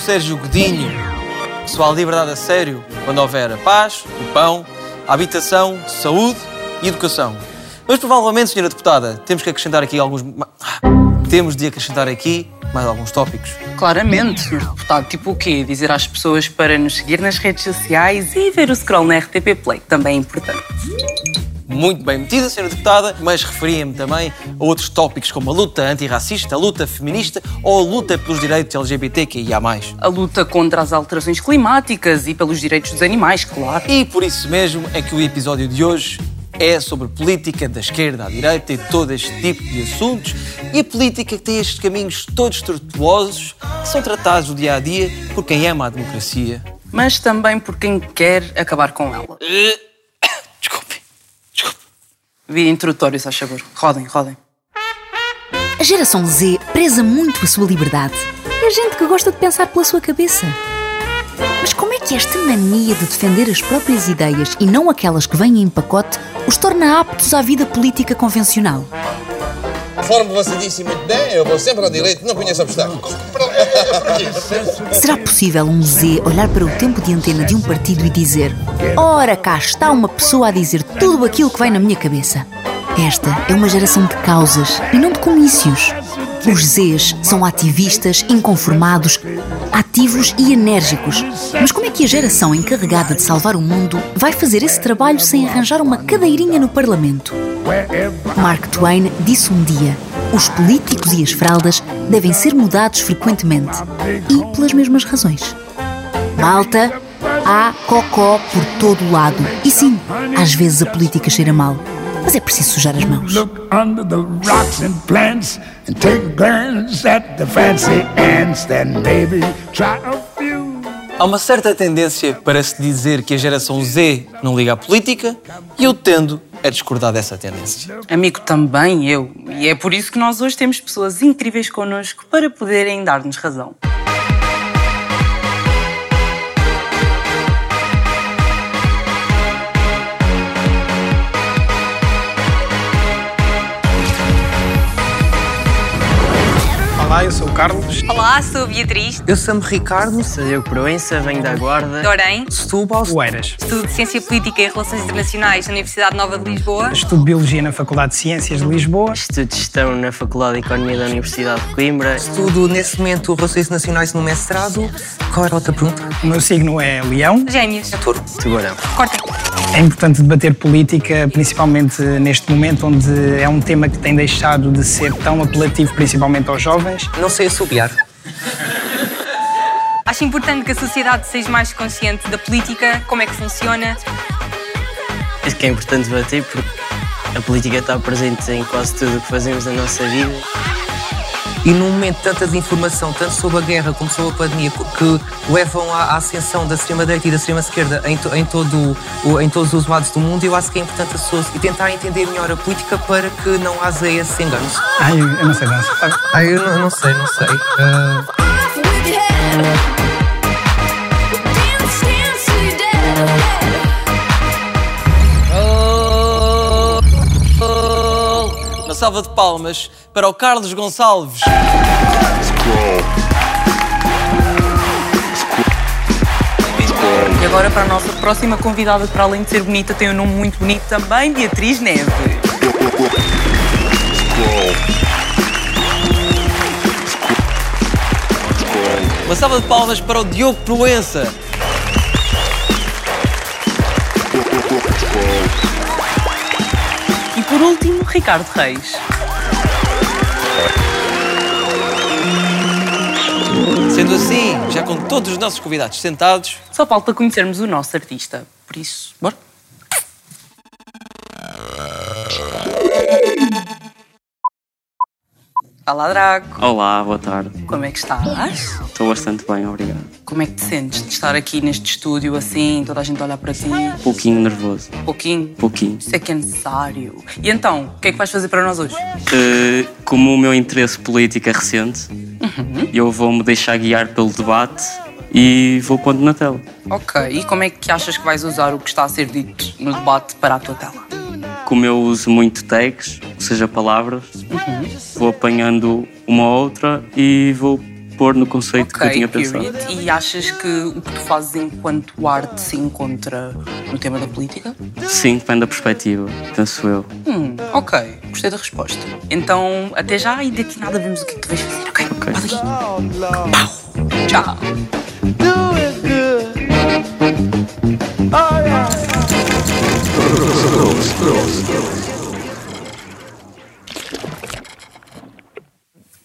Sérgio Godinho, há liberdade a sério quando houver a paz, o pão, a habitação, saúde e educação. Mas provavelmente, senhora deputada, temos que acrescentar aqui alguns... Temos de acrescentar aqui mais alguns tópicos. Claramente, Sr. Deputado. Tipo o quê? Dizer às pessoas para nos seguir nas redes sociais e ver o scroll na RTP Play, também é importante. Muito bem metida, Sra. Deputada, mas referia-me também a outros tópicos como a luta antirracista, a luta feminista ou a luta pelos direitos LGBTQIA+. A luta contra as alterações climáticas e pelos direitos dos animais, claro. E por isso mesmo é que o episódio de hoje é sobre política da esquerda à direita e todo este tipo de assuntos e a política que tem estes caminhos todos tortuosos que são tratados no dia a dia por quem ama a democracia. Mas também por quem quer acabar com ela. Via introdutório, se faz favor. Rodem, rodem. A geração Z preza muito a sua liberdade. É gente que gosta de pensar pela sua cabeça. Mas como é que esta mania de defender as próprias ideias e não aquelas que vêm em pacote os torna aptos à vida política convencional? Conforme você disse muito bem, eu vou sempre ao direito, não conheço obstáculos. Será possível um Z olhar para o tempo de antena de um partido e dizer: Ora, cá está uma pessoa a dizer tudo aquilo que vai na minha cabeça? Esta é uma geração de causas e não de comícios. Os Zs são ativistas, inconformados, ativos e enérgicos. Mas como é que a geração encarregada de salvar o mundo vai fazer esse trabalho sem arranjar uma cadeirinha no Parlamento? Mark Twain disse um dia: os políticos e as fraldas devem ser mudados frequentemente e pelas mesmas razões. Malta, há cocó por todo o lado. E sim, às vezes a política cheira mal. Mas é preciso sujar as mãos. Look under the rocks and plants and take a glance at the fancy ants. Then maybe try a few. Há uma certa tendência para se dizer que a geração Z não liga à política e eu tendo a discordar dessa tendência. Amigo, também eu. E é por isso que nós hoje temos pessoas incríveis connosco para poderem dar-nos razão. Olá, eu sou o Carlos. Olá, sou a Beatriz. Eu sou-me Ricardo, sou eu Proença, venho da Guarda. Dorém. Setúbal. Oeiras. Estudo Ciência Política e Relações Internacionais na Universidade Nova de Lisboa. Estudo Biologia na Faculdade de Ciências de Lisboa. Estudo Gestão na Faculdade de Economia da Universidade de Coimbra. Estudo nesse momento Relações Nacionais no mestrado. Qual era a outra pergunta? O meu signo é Leão. Gêmeos. Touro. Tubarão. Cortem. É importante debater política, principalmente neste momento onde é um tema que tem deixado de ser tão apelativo, principalmente aos jovens. Não sei assobiar. Acho importante que a sociedade seja mais consciente da política, como é que funciona. Acho que é importante debater porque a política está presente em quase tudo o que fazemos na nossa vida. E num momento de tanta desinformação, tanto sobre a guerra como sobre a pandemia, que levam à ascensão da extrema-direita e da extrema-esquerda em, to, em, todo, em todos os lados do mundo, eu acho que é importante as pessoas e tentar entender melhor a política para que não haja esses enganos. Ai, eu não sei dançar. Ah, eu não, não sei, não sei. Ah, salva de palmas para o Carlos Gonçalves. E agora para a nossa próxima convidada, para além de ser bonita, tem um nome muito bonito também, Beatriz Neves. Uma salva de palmas para o Diogo Proença. Por último, Ricardo Reis. Sendo assim, já com todos os nossos convidados sentados, Só falta conhecermos o nosso artista. Por isso, bora. Olá, Draco. Olá, boa tarde. Como é que estás? Estou bastante bem, obrigado. Como é que te sentes de estar aqui neste estúdio assim, toda a gente a olhar para ti? Pouquinho nervoso. Pouquinho? Pouquinho. Isso é que é necessário. E então, o que é que vais fazer para nós hoje? Eh, como o meu interesse político é recente, eu vou-me deixar guiar pelo debate e vou pondo na tela. Ok, e como é que achas que vais usar o que está a ser dito no debate para a tua tela? Como eu uso muito tags, ou seja, palavras, vou apanhando uma ou outra e vou pôr no conceito que eu tinha pensado. period. E achas que o que tu fazes enquanto arte se encontra no tema da política? Sim, depende da perspectiva, penso eu. Hum, ok. Gostei da resposta. Então, até já e daqui nada vemos o que é que tu vais fazer, ok? Ok. Pau. Tchau.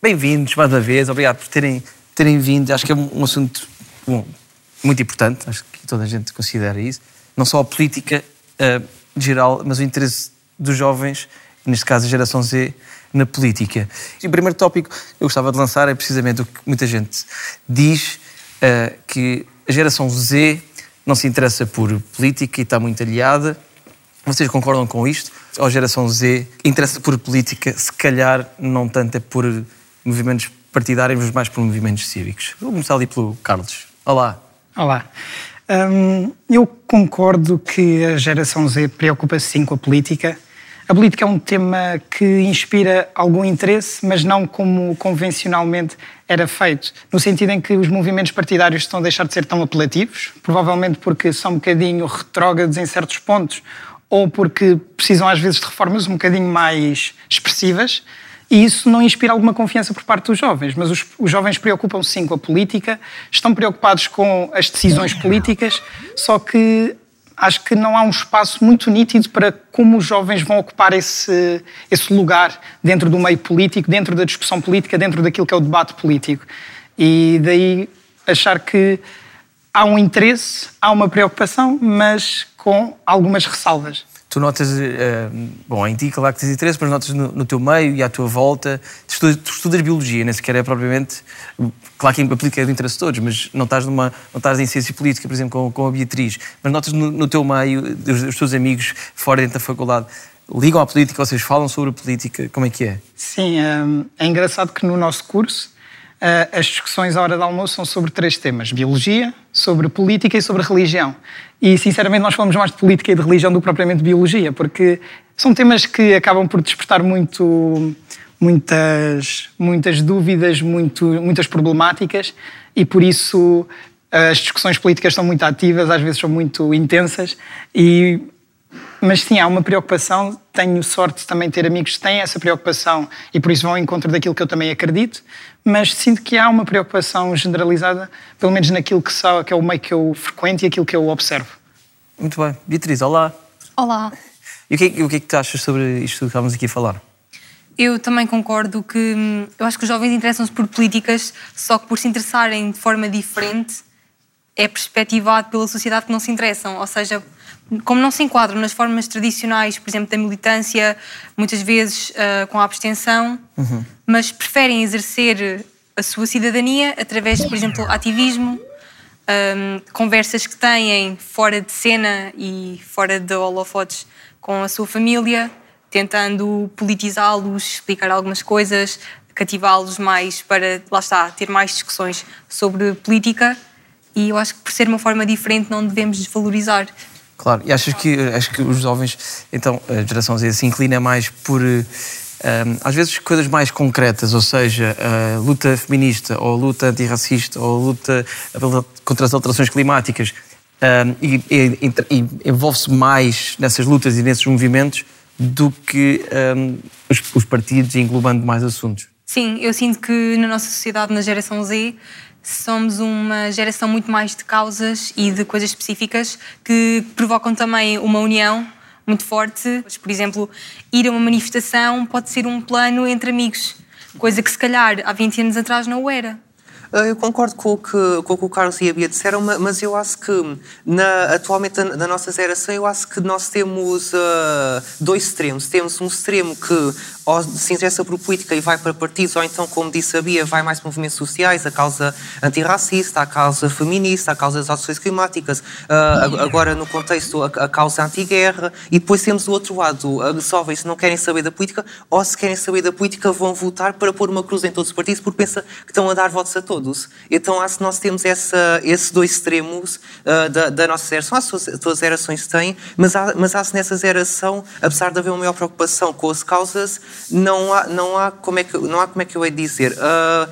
Bem-vindos mais uma vez, obrigado por terem, terem vindo. Acho que é um, assunto bom, muito importante, acho que toda a gente considera isso. Não só a política eh, geral, mas o interesse dos jovens, neste caso a geração Z, na política. E o primeiro tópico que eu gostava de lançar é precisamente o que muita gente diz, eh, que a geração Z não se interessa por política e está muito aliada. Vocês concordam com isto? Ou a geração Z interessa por política, se calhar não tanto é por movimentos partidários, mas mais por movimentos cívicos? Vou começar ali pelo Carlos. Olá. Olá. Hum, eu concordo que a geração Z preocupa-se sim com a política. A política é um tema que inspira algum interesse, mas não como convencionalmente era feito. No sentido em que os movimentos partidários estão a deixar de ser tão apelativos, provavelmente porque são um bocadinho retrógrados em certos pontos, ou porque precisam às vezes de reformas um bocadinho mais expressivas. E isso não inspira alguma confiança por parte dos jovens, mas os, os jovens preocupam-se sim com a política, estão preocupados com as decisões políticas, só que acho que não há um espaço muito nítido para como os jovens vão ocupar esse, esse lugar dentro do meio político, dentro da discussão política, dentro daquilo que é o debate político. E daí achar que há um interesse, há uma preocupação, mas com algumas ressalvas. Tu notas, eh, bom, em ti, claro que tens interesse, mas notas no, no teu meio e à tua volta. Tu estudas, tu estudas biologia, nem sequer é propriamente. Claro que aplica o interesse de todos, mas não estás, numa, não estás em ciência política, por exemplo, com, com a Beatriz. Mas notas no, no teu meio, os, os teus amigos fora dentro da faculdade, ligam à política, vocês falam sobre a política, como é que é? Sim, hum, é engraçado que no nosso curso eh, as discussões à hora do almoço são sobre três temas: biologia, sobre política e sobre religião. E sinceramente nós falamos mais de política e de religião do que propriamente de biologia, porque são temas que acabam por despertar muito muitas muitas dúvidas, muito, muitas problemáticas e por isso as discussões políticas são muito ativas, às vezes são muito intensas e mas sim, há uma preocupação. Tenho sorte de também ter amigos que têm essa preocupação e por isso vão ao encontro daquilo que eu também acredito. Mas sinto que há uma preocupação generalizada, pelo menos naquilo que, só, que é o meio que eu frequento e aquilo que eu observo. Muito bem. Beatriz, olá. Olá. E o que, é, o que é que tu achas sobre isto que estávamos aqui a falar? Eu também concordo que hum, eu acho que os jovens interessam-se por políticas, só que por se interessarem de forma diferente é perspectivado pela sociedade que não se interessam. Ou seja, como não se enquadram nas formas tradicionais, por exemplo, da militância, muitas vezes uh, com a abstenção, uhum. mas preferem exercer a sua cidadania através de, por exemplo, ativismo, um, conversas que têm fora de cena e fora de holofotes com a sua família, tentando politizá-los, explicar algumas coisas, cativá-los mais para, lá está, ter mais discussões sobre política. E eu acho que por ser uma forma diferente não devemos desvalorizar. Claro, e achas que, acho que os jovens, então, a geração Z se inclina mais por, um, às vezes, coisas mais concretas, ou seja, a luta feminista, ou a luta antirracista, ou a luta contra as alterações climáticas, e, e, e envolve-se mais nessas lutas e nesses movimentos do que um, os, os partidos englobando mais assuntos. Sim, eu sinto que na nossa sociedade, na geração Z, somos uma geração muito mais de causas e de coisas específicas que provocam também uma união muito forte. Por exemplo, ir a uma manifestação pode ser um plano entre amigos, coisa que se calhar há 20 anos atrás não o era. Ah, Eu concordo com o, que, com o que o Carlos e a Bia disseram, ma- mas eu acho que na, atualmente na, nossa geração eu acho que nós temos ah, dois extremos. Temos um extremo que ou se interessa por política e vai para partidos, ou então, como disse a Bia, vai mais para movimentos sociais, a causa antirracista, a causa feminista, a causa das alterações climáticas, ag- agora no contexto a, a causa anti-guerra, e depois temos do outro lado, os jovens não querem saber da política, ou se querem saber da política vão votar para pôr uma cruz em todos os partidos porque pensa que estão a dar votos a todos. Então acho que nós temos essa, esses dois extremos ah, da, da nossa geração, acho que todas as gerações têm, mas, há, mas acho que nessa geração, apesar de haver uma maior preocupação com as causas, não há, não há, como, é que, não há como é que eu hei dizer. ah,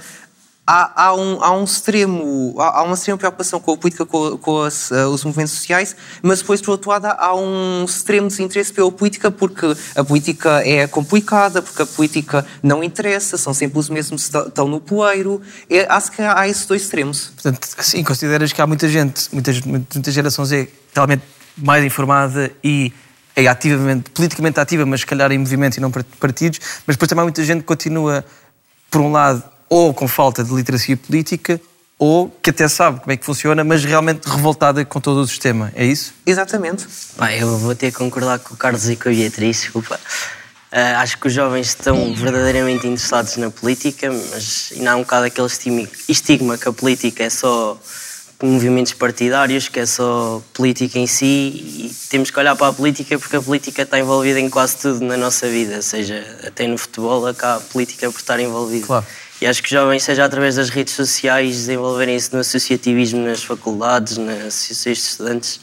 há, há, um, há um extremo, há, há uma extrema preocupação com a política, com, com as, uh, os movimentos sociais, mas depois, por outro lado, há um extremo desinteresse pela política porque a política é complicada, porque a política não interessa, são sempre os mesmos que estão no poeiro. É, acho que há esses dois extremos. Portanto, sim, consideras que há muita gente, muitas, muita geração Z, realmente mais informada e é ativamente, politicamente ativa, mas se calhar em movimento e não partidos, mas depois também há muita gente que continua, por um lado, ou com falta de literacia política, ou que até sabe como é que funciona, mas realmente revoltada com todo o sistema. É isso? Exatamente. Bem, eu vou ter que concordar com o Carlos e com a Beatriz, desculpa. Uh, acho que os jovens estão verdadeiramente interessados na política, mas ainda há um bocado aquele estigma que a política é só movimentos partidários, que é só política em si, e temos que olhar para a política porque a política está envolvida em quase tudo na nossa vida, seja até no futebol, acá a política por estar envolvida. Claro. E acho que os jovens, seja através das redes sociais, desenvolverem-se no associativismo nas faculdades, nas associações de estudantes,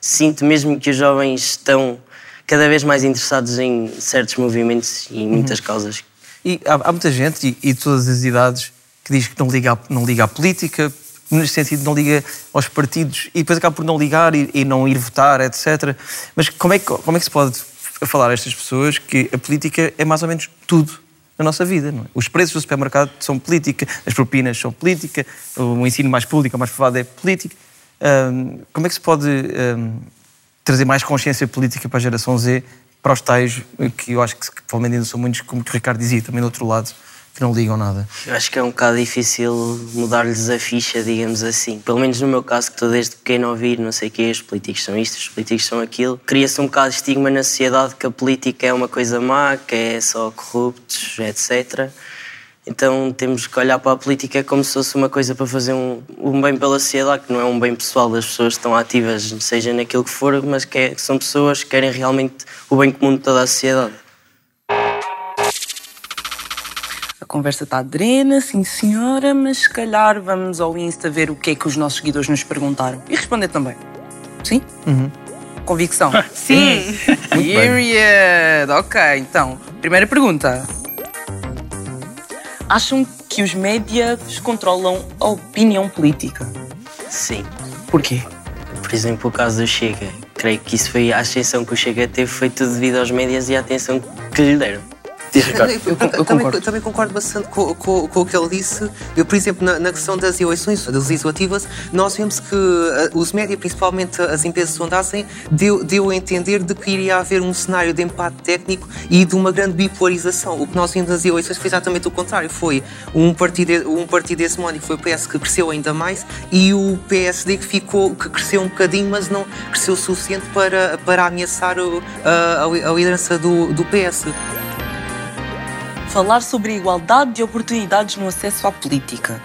sinto mesmo que os jovens estão cada vez mais interessados em certos movimentos e em muitas uhum. causas. E há, há, muita gente, e, e todas as idades, que diz que não liga, não liga à política, nesse sentido não liga aos partidos, e depois acaba por não ligar e, e não ir votar, etc. Mas como é, que, como é que se pode falar a estas pessoas que a política é mais ou menos tudo na nossa vida. É? Os preços do supermercado são política, as propinas são política, o ensino mais público, mais privado é política. Um, como é que se pode um, trazer mais consciência política para a geração Z, para os tais, que eu acho que provavelmente ainda são muitos, como o Ricardo dizia, também do outro lado, que não ligam nada? Eu acho que é um bocado difícil mudar-lhes a ficha, digamos assim. Pelo menos no meu caso, que estou desde pequeno a ouvir, não sei o quê, os políticos são isto, os políticos são aquilo. Cria-se um bocado de estigma na sociedade que a política é uma coisa má, que é só corruptos, etc. Então temos que olhar para a política como se fosse uma coisa para fazer um, um bem pela sociedade, que não é um bem pessoal das pessoas que estão ativas, seja naquilo que for, mas que, é, que são pessoas que querem realmente o bem comum de toda a sociedade. Conversa está drena, sim senhora, mas se calhar vamos ao Insta ver o que é que os nossos seguidores nos perguntaram e responder também. Sim? Uhum. Convicção? sim! Period! Ok, então, primeira pergunta. Acham que os médias controlam a opinião política? Sim. Porquê? Por exemplo, o caso do Chega. Creio que isso foi a ascensão que o Chega teve, foi tudo devido aos médias e à atenção que lhe deram. Diz, Eu, eu, eu, também, também, concordo bastante com, com, com, o que ele disse. Eu, por exemplo, na, na, questão das eleições das legislativas, nós vemos que uh, os médias, principalmente as empresas de sondagem, deu, deu a entender de que iria haver um cenário de empate técnico e de uma grande bipolarização. O que nós vimos nas eleições foi exatamente o contrário. Foi um partido, um partido hegemónico, foi o PS que cresceu ainda mais e o PSD que ficou, que cresceu um bocadinho, mas não cresceu o suficiente para, para ameaçar o, a, a liderança do, do PS falar sobre a igualdade de oportunidades no acesso à política?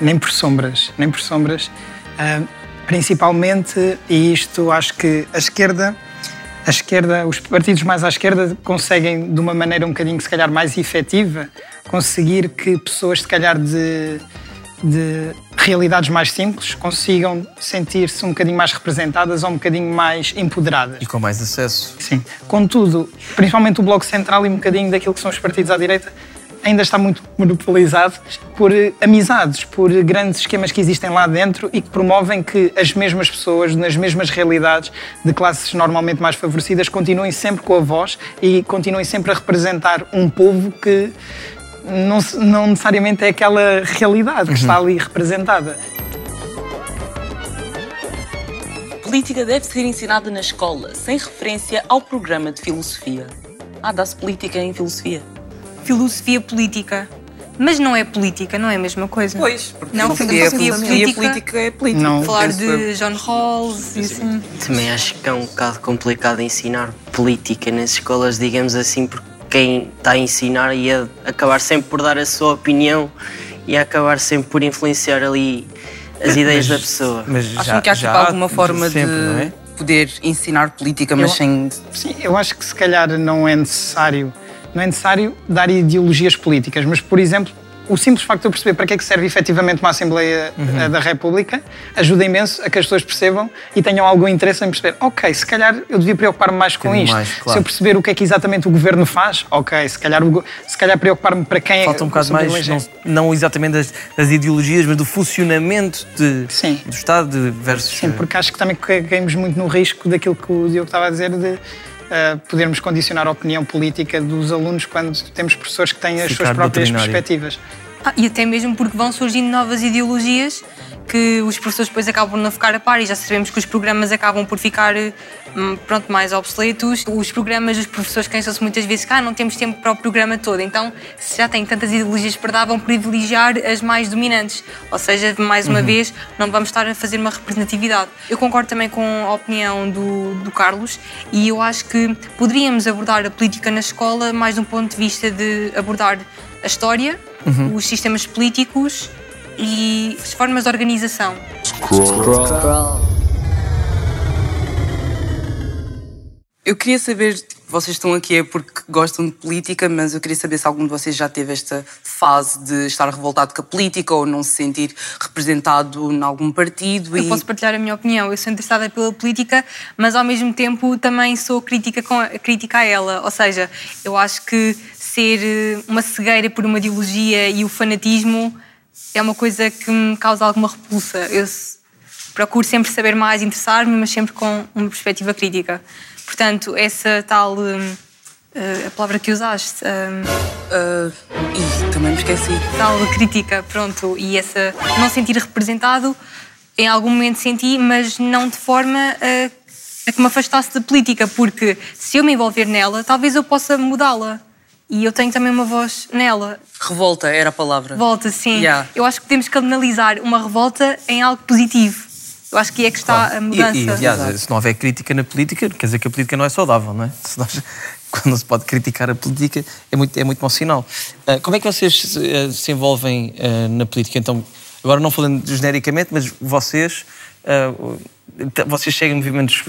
Nem por sombras, nem por sombras. Uh, principalmente, e isto acho que a esquerda, a esquerda, os partidos mais à esquerda conseguem, de uma maneira um bocadinho, se calhar, mais efetiva, conseguir que pessoas, se calhar, de de realidades mais simples consigam sentir-se um bocadinho mais representadas ou um bocadinho mais empoderadas. E com mais acesso. Sim. Contudo, principalmente o Bloco Central e um bocadinho daquilo que são os partidos à direita, ainda está muito monopolizado por amizades, por grandes esquemas que existem lá dentro e que promovem que as mesmas pessoas, nas mesmas realidades de classes normalmente mais favorecidas, continuem sempre com a voz e continuem sempre a representar um povo que não, não necessariamente é aquela realidade que uhum. está ali representada. Política deve ser ensinada na escola, sem referência ao programa de filosofia. Ah, dá-se política em filosofia. Filosofia política. Mas não é política, não é a mesma coisa. Pois, porque não, filosofia, filosofia política, política é política. Não. Falar de John Rawls e assim. Também acho que é um bocado complicado ensinar política nas escolas, digamos assim, porque quem está a ensinar e a acabar sempre por dar a sua opinião e a acabar sempre por influenciar ali as ideias mas, da pessoa. Mas Acham que há tipo, alguma forma sempre, de é? poder ensinar política, mas eu, sem. Sim, eu acho que se calhar não é necessário. Não é necessário dar ideologias políticas, mas, por exemplo, o simples facto de eu perceber para que é que serve efetivamente uma Assembleia Uhum. eh, da República ajuda imenso a que as pessoas percebam e tenham algum interesse em perceber, ok, se calhar eu devia preocupar-me mais com bocadinho isto. mais, Se claro. eu perceber o que é que exatamente o governo faz, ok, se calhar, se calhar preocupar-me para quem Falta um é bocado mais, não, não exatamente das, das ideologias, mas do funcionamento de, Sim. do Estado versus. Sim, porque acho que também caímos muito no risco daquilo que o Diogo estava a dizer de eh, podermos condicionar a opinião política dos alunos quando temos professores que têm as Ficar suas próprias perspectivas. Ah, e até mesmo porque vão surgindo novas ideologias que os professores depois acabam por não ficar a par e já sabemos que os programas acabam por ficar hum, pronto, mais obsoletos. Os programas, os professores cansam-se muitas vezes que ah, não temos tempo para o programa todo. Então, se já têm tantas ideologias para dar, vão privilegiar as mais dominantes. Ou seja, mais uma Uhum. vez, não vamos estar a fazer uma representatividade. Eu concordo também com a opinião do, do Carlos e eu acho que poderíamos abordar a política na escola mais de um ponto de vista de abordar a história, Uhum. os sistemas políticos e as formas de organização. Eu queria saber, vocês estão aqui é porque gostam de política, mas eu queria saber se algum de vocês já teve esta fase de estar revoltado com a política ou não se sentir representado em algum partido. Eu e... posso partilhar a minha opinião. Eu sou interessada pela política, mas ao mesmo tempo também sou crítica, com, crítica a ela. Ou seja, eu acho que ser eh, uma cegueira por uma ideologia e o fanatismo é uma coisa que me causa alguma repulsa. Eu procuro sempre saber mais, interessar-me, mas sempre com uma perspectiva crítica. Portanto, essa tal. eh, a palavra que usaste. hum, Ih, também me esqueci. Tal crítica, pronto. E essa. Não sentir representado, em algum momento senti, mas não de forma a, a que me afastasse da política, porque se eu me envolver nela, talvez eu possa mudá-la. E eu tenho também uma voz nela. Revolta era a palavra. Revolta, sim. Yeah. Eu acho que temos que analisar uma revolta em algo positivo. Eu acho que é que está a E, mudança. e, aliás, se não houver crítica na política, quer dizer que a política não é saudável, não é? Se nós- quando não se pode criticar a política, é muito, é muito mau sinal. Ah, como é que vocês se, ah, se envolvem ah, na política? Então, agora não falando genericamente, mas vocês, t- vocês seguem movimentos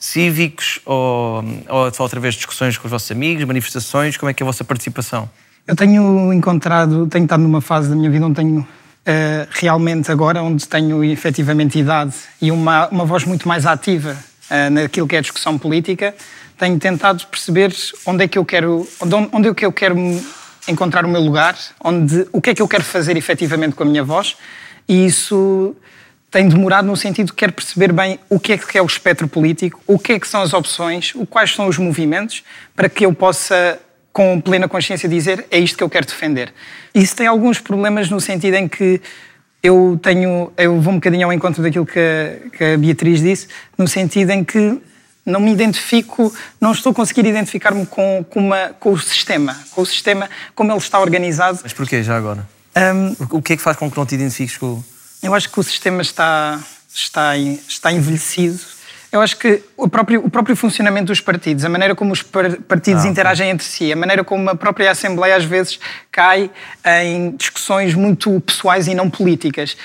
cívicos ou, ou através de discussões com os vossos amigos, manifestações? Como é que é a vossa participação? Eu tenho encontrado, tenho estado numa fase da minha vida onde tenho eh, realmente agora, onde tenho efetivamente idade e uma, uma voz muito mais ativa eh, naquilo que é discussão política, tenho tentado perceber onde é que eu quero, onde, onde é que eu quero encontrar o meu lugar, onde, o que é que eu quero fazer efetivamente com a minha voz e isso tem demorado no sentido de quero perceber bem o que é que é o espectro político, o que é que são as opções, o- quais são os movimentos, para que eu possa, com plena consciência, dizer é isto que eu quero defender. Isso tem alguns problemas no sentido em que eu tenho, eu vou um bocadinho ao encontro daquilo que a, que a Beatriz disse, no sentido em que não me identifico, não estou a conseguir identificar-me com, com, uma- com o sistema, com o sistema como ele está organizado. Mas porquê, já agora? Hum, O que é que faz com que não te identifiques com. Eu acho que o sistema está, está, está envelhecido. Eu acho que o próprio, o próprio funcionamento dos partidos, a maneira como os par- partidos Ah, interagem entre si, a maneira como a própria Assembleia às vezes cai em discussões muito pessoais e não políticas,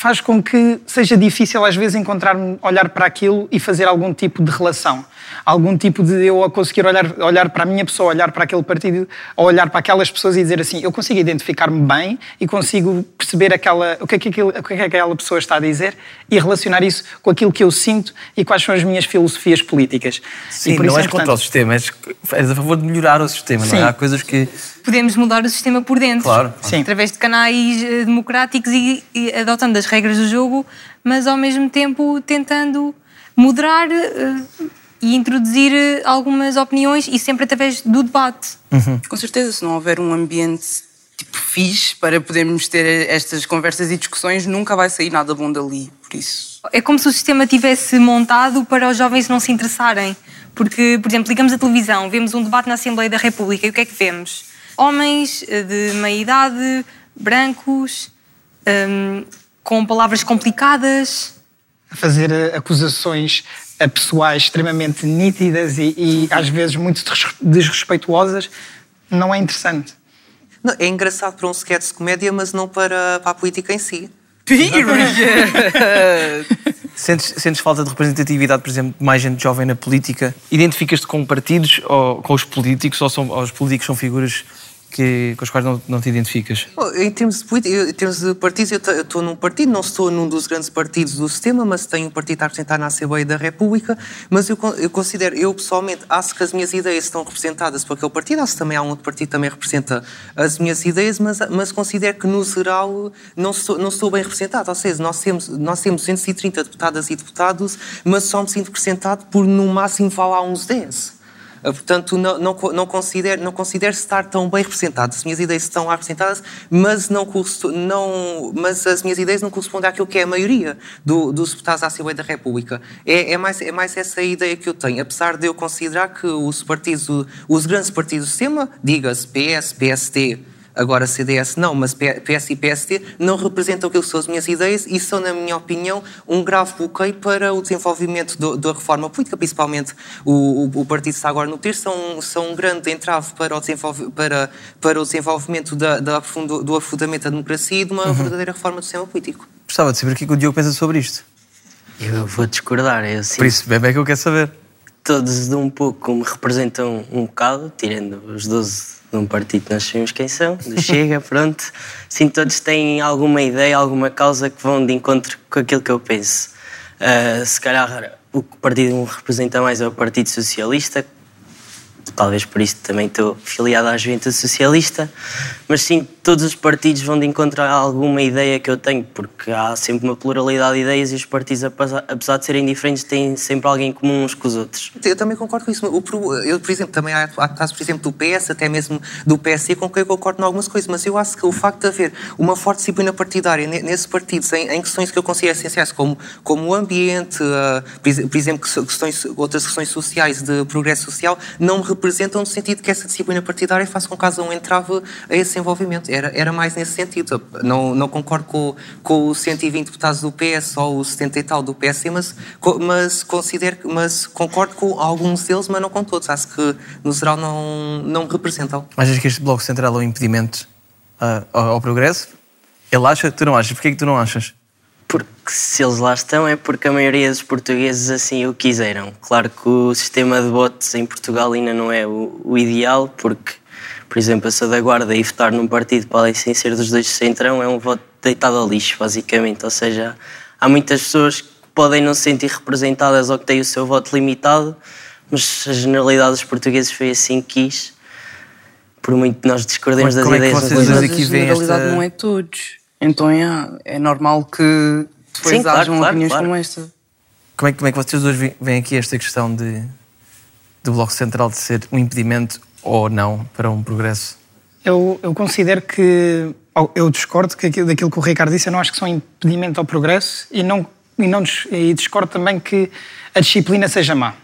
faz com que seja difícil às vezes encontrar olhar para aquilo e fazer algum tipo de relação. Algum tipo de eu a conseguir olhar, olhar para a minha pessoa, olhar para aquele partido, ou olhar para aquelas pessoas e dizer assim, eu consigo identificar-me bem e consigo perceber aquela, o, que é que aquilo- o que é que aquela pessoa está a dizer e relacionar isso com aquilo que eu sinto e quais são as minhas filosofias políticas. Sim, e por não isso é és contra o sistema, és, és a favor de melhorar o sistema, não é? Sim. Há coisas que... podemos mudar o sistema por dentro. Claro. Sim. Através de canais eh, democráticos e, e adotando as regras do jogo, mas ao mesmo tempo tentando moderar eh, e introduzir eh, algumas opiniões e sempre através do debate. Com certeza, se não houver um ambiente tipo fixe para podermos ter estas conversas e discussões, nunca vai sair nada bom dali. Por isso. É como se o sistema tivesse montado para os jovens não se interessarem. Porque, por exemplo, ligamos a televisão, vemos um debate na Assembleia da República e o que é que vemos? Homens eh, de meia idade, brancos, hum, com palavras complicadas. a fazer eh, acusações a pessoais extremamente nítidas e, e às vezes muito desres- desrespeituosas, não é interessante. Não, é engraçado para um sketch de comédia, mas não para, para a política em si. Sentes, sentes falta de representatividade, por exemplo, de mais gente jovem na política? Identificas-te com partidos ou com os políticos ou, são, ou os políticos são figuras que, com os quais não, não te identificas? Em termos de, em termos de partidos, eu estou num partido, não estou num dos grandes partidos do sistema, mas tenho um partido a representar na Assembleia da República. Mas eu, eu considero, eu pessoalmente, acho que as minhas ideias estão representadas por aquele partido, acho que também há um outro partido que também representa as minhas ideias, mas, mas considero que, no geral, não estou, não estou bem representado. Ou seja, nós temos, nós temos 230 deputadas e deputados, mas só me sinto representado por, no máximo, falar uns 10. Uh, Portanto, não, não, não, considero, não considero estar tão bem representado. As minhas ideias estão lá representadas, mas, não, não, mas as minhas ideias não correspondem àquilo que é a maioria do, dos deputados à Assembleia da República. É, é, mais, é mais essa ideia que eu tenho. Apesar de eu considerar que os partidos, os grandes partidos do sistema, diga-se PS, PST, agora CDS não, mas PS e PST não representam aquilo que são as minhas ideias e são, na minha opinião, um grave bloqueio para o desenvolvimento do- da reforma política, principalmente o, o, o partido que está agora no ter, são, são um grande entrave para o, desenvolve, para, para o desenvolvimento da, da aprofundo- do aprofundamento da democracia e de uma Uhum. verdadeira reforma do sistema político. Gostava de saber o que é que o Diogo pensa sobre isto. Eu vou discordar. Eu Por isso, bem, bem que eu quero saber. Todos de um pouco me representam um bocado, tirando os 12 de um partido nós sabemos quem são, do Chega, pronto. Sim, todos têm alguma ideia, alguma causa que vão de encontro com aquilo que eu penso. Ah, se calhar o que o partido me representa mais é o Partido Socialista, talvez por isso também estou filiado à Juventude Socialista, mas sim, todos os partidos vão de encontro a alguma ideia que eu tenho, porque há sempre uma pluralidade de ideias e os partidos, apesar de serem diferentes, têm sempre alguém em comum uns com os outros. Eu também concordo com isso. Eu, por exemplo, também há, há casos, por exemplo, do PS, até mesmo do PSD, com quem eu concordo em algumas coisas, mas eu acho que o facto de haver uma forte disciplina partidária ne- nesses partidos em, em questões que eu considero essenciais, como, como o ambiente, ah, por ex- por exemplo, que- questões, outras questões sociais de progresso social, não me representam no sentido que essa disciplina partidária faça com que haja um entrave a esse envolvimento. Era, era mais nesse sentido. Não, não concordo com, com os 120 deputados do PS ou os 70 e tal do PSD, mas, mas, considero, mas concordo com alguns deles, mas não com todos. Acho que, no geral, não, não representam. Achas que este Bloco Central é um impedimento ah, ao, ao progresso? Ele acha, tu não achas. Porquê que tu não achas? Porque se eles lá estão é porque a maioria dos portugueses assim o quiseram. Claro que o sistema de votos em Portugal ainda não é o, o ideal, porque, por exemplo, a da guarda e votar num partido podem sem ser dos dois de centrão é um voto deitado ao lixo, basicamente. Ou seja, há muitas pessoas que podem não se sentir representadas ou que têm o seu voto limitado, mas a generalidade dos portugueses foi assim que quis. Por muito que nós discordemos das Como é que ideias vocês uns dos dois outros. aqui veem esta- não é todos. Então é, é normal que depois Sim, claro, hajam claro, opiniões claro. como esta. Como é, que- como é que vocês dois ve- veem aqui esta questão de, do Bloco Central de ser um impedimento ou não para um progresso? Eu, eu considero que. Eu discordo que aquilo- daquilo que o Ricardo disse, eu não acho que são impedimento ao progresso e, não, e, não, e discordo também que a disciplina seja má.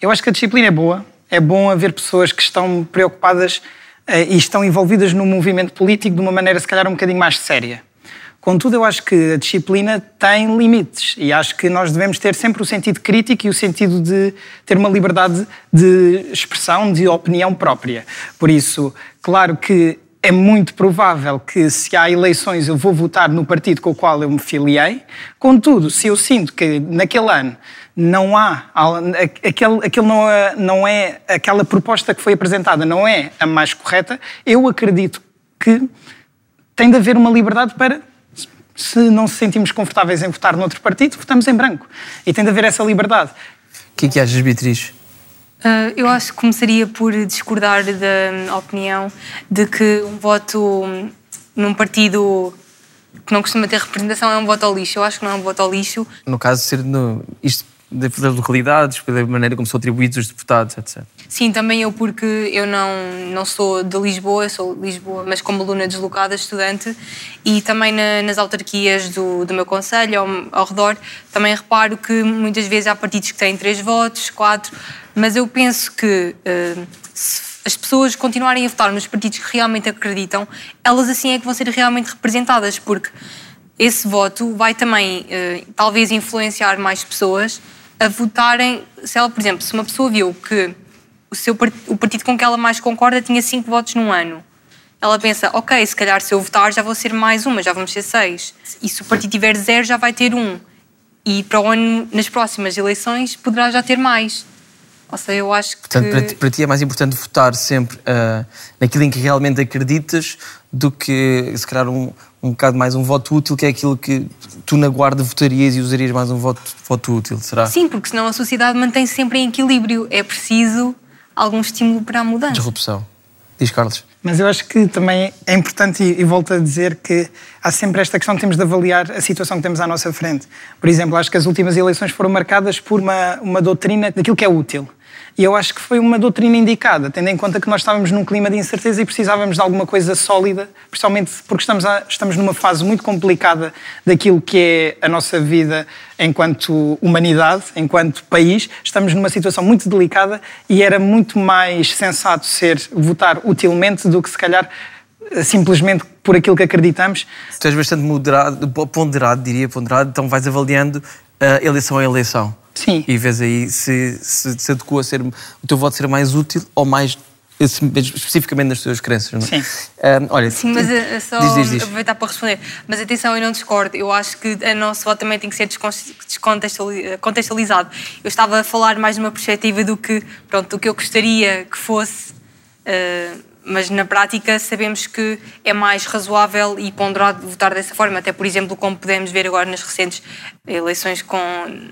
Eu acho que a disciplina é boa, é bom haver pessoas que estão preocupadas eh, e estão envolvidas no movimento político de uma maneira, se calhar, um bocadinho mais séria. Contudo, eu acho que a disciplina tem limites e acho que nós devemos ter sempre o sentido crítico e o sentido de ter uma liberdade de expressão, de opinião própria. Por isso, claro que é muito provável que se há eleições eu vou votar no partido com o qual eu me filiei. Contudo, se eu sinto que naquele ano não há aquele, aquele não, é, não é aquela proposta que foi apresentada não é a mais correta, eu acredito que tem de haver uma liberdade para se não se sentimos confortáveis em votar noutro partido, votamos em branco. E tem de haver essa liberdade. O que é que achas, Beatriz? Ah, eu acho que começaria por discordar da opinião de que um voto num partido que não costuma ter representação é um voto ao lixo. Eu acho que não é um voto ao lixo. No caso de ser no, isto da- localidades, da maneira como são atribuídos os deputados, etc. Sim, também eu, porque eu não, não sou de Lisboa, sou de Lisboa, mas como aluna deslocada, estudante, e também na- nas autarquias do, do meu conselho, ao, ao redor, também reparo que muitas vezes há partidos que têm três votos, quatro, mas eu penso que eh, se as pessoas continuarem a votar nos partidos que realmente acreditam, elas assim é que vão ser realmente representadas, porque esse voto vai também, eh, talvez, influenciar mais pessoas a votarem. Se ela, por exemplo, se uma pessoa viu que o, seu, o partido com que ela mais concorda tinha cinco votos num ano, ela pensa, ok, se calhar se eu votar já vou ser mais uma, já vamos ser seis. E se o partido tiver zero, já vai ter um. E para o ano, nas próximas eleições, poderá já ter mais. Ou seja, eu acho que. Portanto, para ti, para ti é mais importante votar sempre ah, naquilo em que realmente acreditas do que, se calhar, um, um bocado mais um voto útil, que é aquilo que tu na guarda votarias e usarias mais um voto, voto útil, será? Sim, porque senão a sociedade mantém-se sempre em equilíbrio. É preciso algum estímulo para a mudança. Disrupção. Diz Carlos. Mas eu acho que também é importante, e, e volto a dizer, que há sempre esta questão de temos de avaliar a situação que temos à nossa frente. Por exemplo, acho que as últimas eleições foram marcadas por uma, uma doutrina daquilo que é útil. E eu acho que foi uma doutrina indicada, tendo em conta que nós estávamos num clima de incerteza e precisávamos de alguma coisa sólida, principalmente porque estamos, a, estamos numa fase muito complicada daquilo que é a nossa vida enquanto humanidade, enquanto país. Estamos numa situação muito delicada e era muito mais sensato ser votar utilmente do que se calhar simplesmente por aquilo que acreditamos. Tu és bastante moderado, ponderado, diria ponderado, então vais avaliando uh, eleição a eleição. Sim. E vês aí se, se, se adequa a ser o teu voto ser mais útil ou mais especificamente nas tuas crenças, não é? Sim. Uh, olha, Sim, mas é só diz, diz, diz. aproveitar para responder. Mas atenção, eu não discordo. Eu acho que o nosso voto também tem que ser descontextualizado. Eu estava a falar mais numa perspectiva do que, pronto, do que eu gostaria que fosse. Uh, mas na prática sabemos que é mais razoável e ponderado votar dessa forma. Até, por exemplo, como podemos ver agora nas recentes eleições com,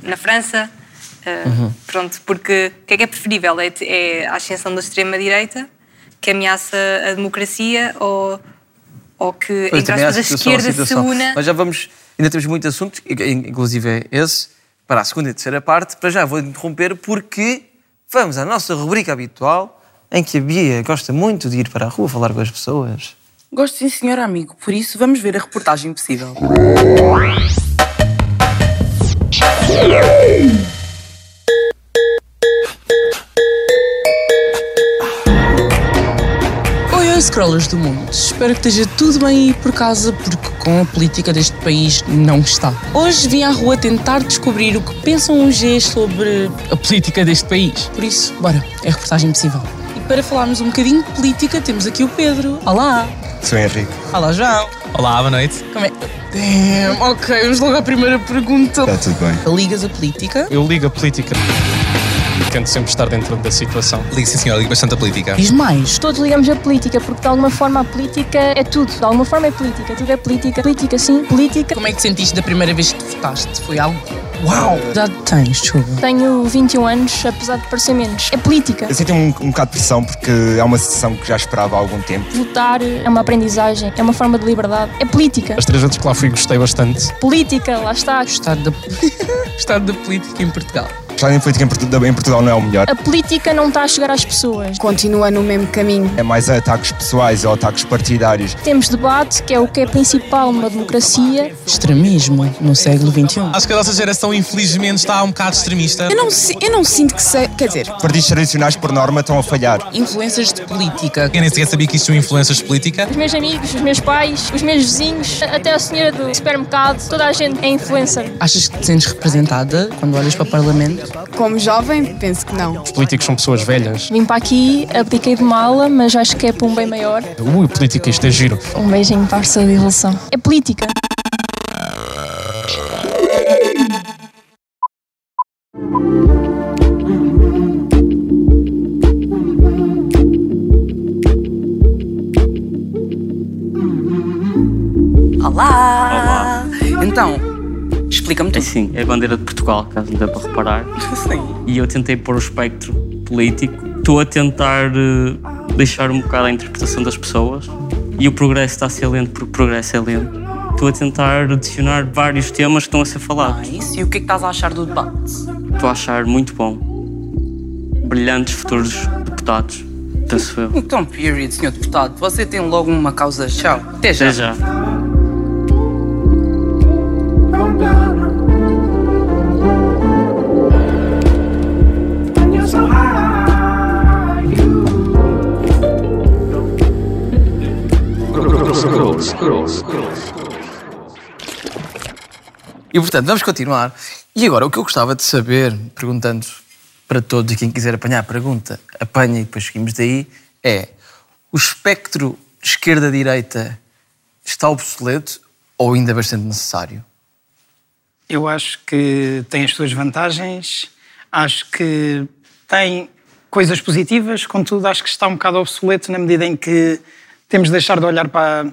na França. Uh, Uhum. Pronto, porque o que é que é preferível? É, é a ascensão da extrema-direita, que ameaça a democracia, ou, ou que, Pois, entre aspas, a são esquerda se situação. una. Mas já vamos, ainda temos muitos assuntos, inclusive é esse, para a segunda e terceira parte. Para já vou interromper porque vamos à nossa rubrica habitual, em que a Bia gosta muito de ir para a rua falar com as pessoas. Gosto sim, senhor amigo. Por isso, vamos ver a reportagem possível. Oi, oi, scrollers do mundo. Espero que esteja tudo bem aí por casa, porque com a política deste país não está. Hoje vim à rua tentar descobrir o que pensam os Gs sobre a política deste país. Por isso, bora, é a reportagem possível. Para falarmos um bocadinho de política, temos aqui o Pedro. Olá! Sou Henrique. Olá, João! Olá, boa noite. Como é? Damn, ok, vamos logo à primeira pergunta. Está tudo bem. Ligas a política? Eu ligo a política. Tento sempre estar dentro da situação. Ligo, sim, senhor. Ligo bastante a política. Diz mais. Todos ligamos a política, porque de alguma forma a política é tudo. De alguma forma é política, tudo é política. Política sim, política. Como é que sentiste da primeira vez que votaste? Foi algo. Uau! Que idade tens, desculpa? Tenho 21 anos, apesar de parecer menos. É política. Eu senti um, um bocado de pressão porque é uma sessão que já esperava há algum tempo. Votar é uma aprendizagem, é uma forma de liberdade. É política. As três vezes que lá fui gostei bastante. Política, lá está. Estado da, Estado da política em Portugal. Já em política em Portugal, em Portugal não é o melhor. A política não está a chegar às pessoas. Continua no mesmo caminho. É mais ataques pessoais ou ataques partidários. Temos debate, que é o que é principal numa democracia. Extremismo no século XXI. Acho que a nossa geração, infelizmente, está um bocado extremista. Eu não, eu não sinto que se... Quer dizer... Partidos tradicionais, por norma, estão a falhar. Influências de política. Eu nem sequer sabia que isto tinha influências de política. Os meus amigos, os meus pais, os meus vizinhos, até a senhora do supermercado, toda a gente é influencer. Achas que te sentes representada quando olhas para o Parlamento? Como jovem, penso que não. Os políticos são pessoas velhas. Vim para aqui, apliquei de mala, mas acho que é para um bem maior. Ui, política, isto é giro. Um beijinho para a sua evolução. É política. Explica-me É tudo. sim, é a bandeira de Portugal, caso não dê para reparar. Sim. E eu tentei pôr o espectro político. Estou a tentar eh, deixar um bocado a interpretação das pessoas. E o progresso está a ser lento porque o progresso é lento. Estou a tentar adicionar vários temas que estão a ser falados. Isso, e o que é que estás a achar do debate? Estou a achar muito bom. Brilhantes futuros deputados, penso eu. Então, period, senhor deputado, você tem logo uma causa. Tchau. Até já. Até já. E portanto, vamos continuar. E agora, o que eu gostava de saber, perguntando para todos e quem quiser apanhar a pergunta, apanha e depois seguimos daí, é: o espectro esquerda-direita está obsoleto ou ainda bastante necessário? Eu acho que tem as suas vantagens, acho que tem coisas positivas, contudo acho que está um bocado obsoleto na medida em que temos de deixar de olhar para,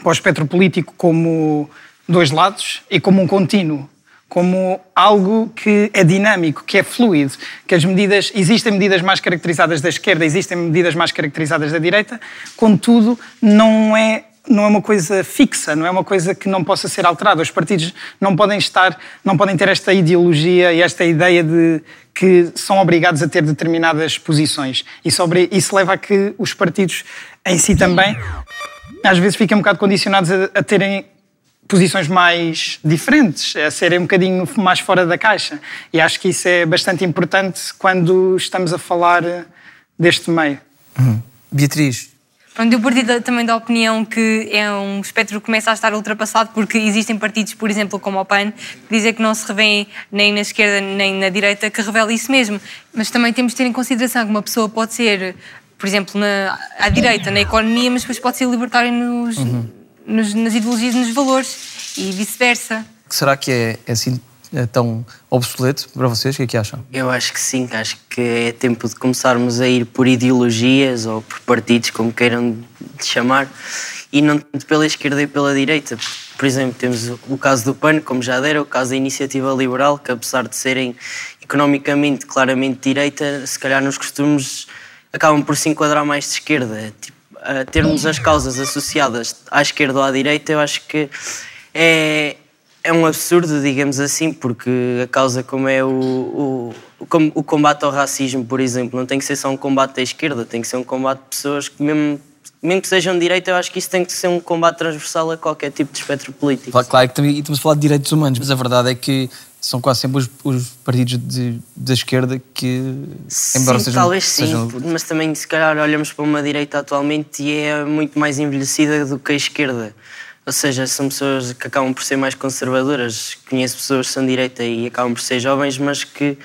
para o espectro político como dois lados e como um contínuo, como algo que é dinâmico, que é fluido, que as medidas existem medidas mais caracterizadas da esquerda, existem medidas mais caracterizadas da direita, contudo não é não é uma coisa fixa, não é uma coisa que não possa ser alterada. Os partidos não podem estar, não podem ter esta ideologia e esta ideia de que são obrigados a ter determinadas posições. Isso, isso leva a que os partidos em si também, às vezes, fiquem um bocado condicionados a, a terem posições mais diferentes, a serem um bocadinho mais fora da caixa. E acho que isso é bastante importante quando estamos a falar deste meio. Uhum. Beatriz, Pronto, eu parti também da opinião que é um espectro que começa a estar ultrapassado porque existem partidos, por exemplo, como o PAN, que dizem que não se revêem nem na esquerda nem na direita, que revela isso mesmo. Mas também temos de ter em consideração que uma pessoa pode ser, por exemplo, na, à direita na economia, mas depois pode ser libertária nos, uhum. nos, nas ideologias e nos valores e vice-versa. Será que é, é assim é tão obsoleto para vocês? O que é que acham? Eu acho que sim, acho que é tempo de começarmos a ir por ideologias ou por partidos, como queiram chamar, e não tanto pela esquerda e pela direita. Por exemplo, temos o caso do PAN, como já deram, o caso da Iniciativa Liberal, que apesar de serem economicamente claramente direita, se calhar nos costumes acabam por se enquadrar mais de esquerda. Tipo, termos as causas associadas à esquerda ou à direita, eu acho que é, é um absurdo, digamos assim, porque a causa como é o, o, o, combate ao racismo, por exemplo, não tem que ser só um combate da esquerda, tem que ser um combate de pessoas que mesmo, mesmo que sejam de direita, eu acho que isso tem que ser um combate transversal a qualquer tipo de espectro político. Claro, claro que também estamos a falar de direitos humanos, mas a verdade é que são quase sempre os, os partidos de, da esquerda que, embora sim, sejam... talvez sejam... sim, mas também se calhar olhamos para uma direita atualmente e é muito mais envelhecida do que a esquerda. Ou seja, são pessoas que acabam por ser mais conservadoras. Conheço pessoas que são direita e acabam por ser jovens, mas que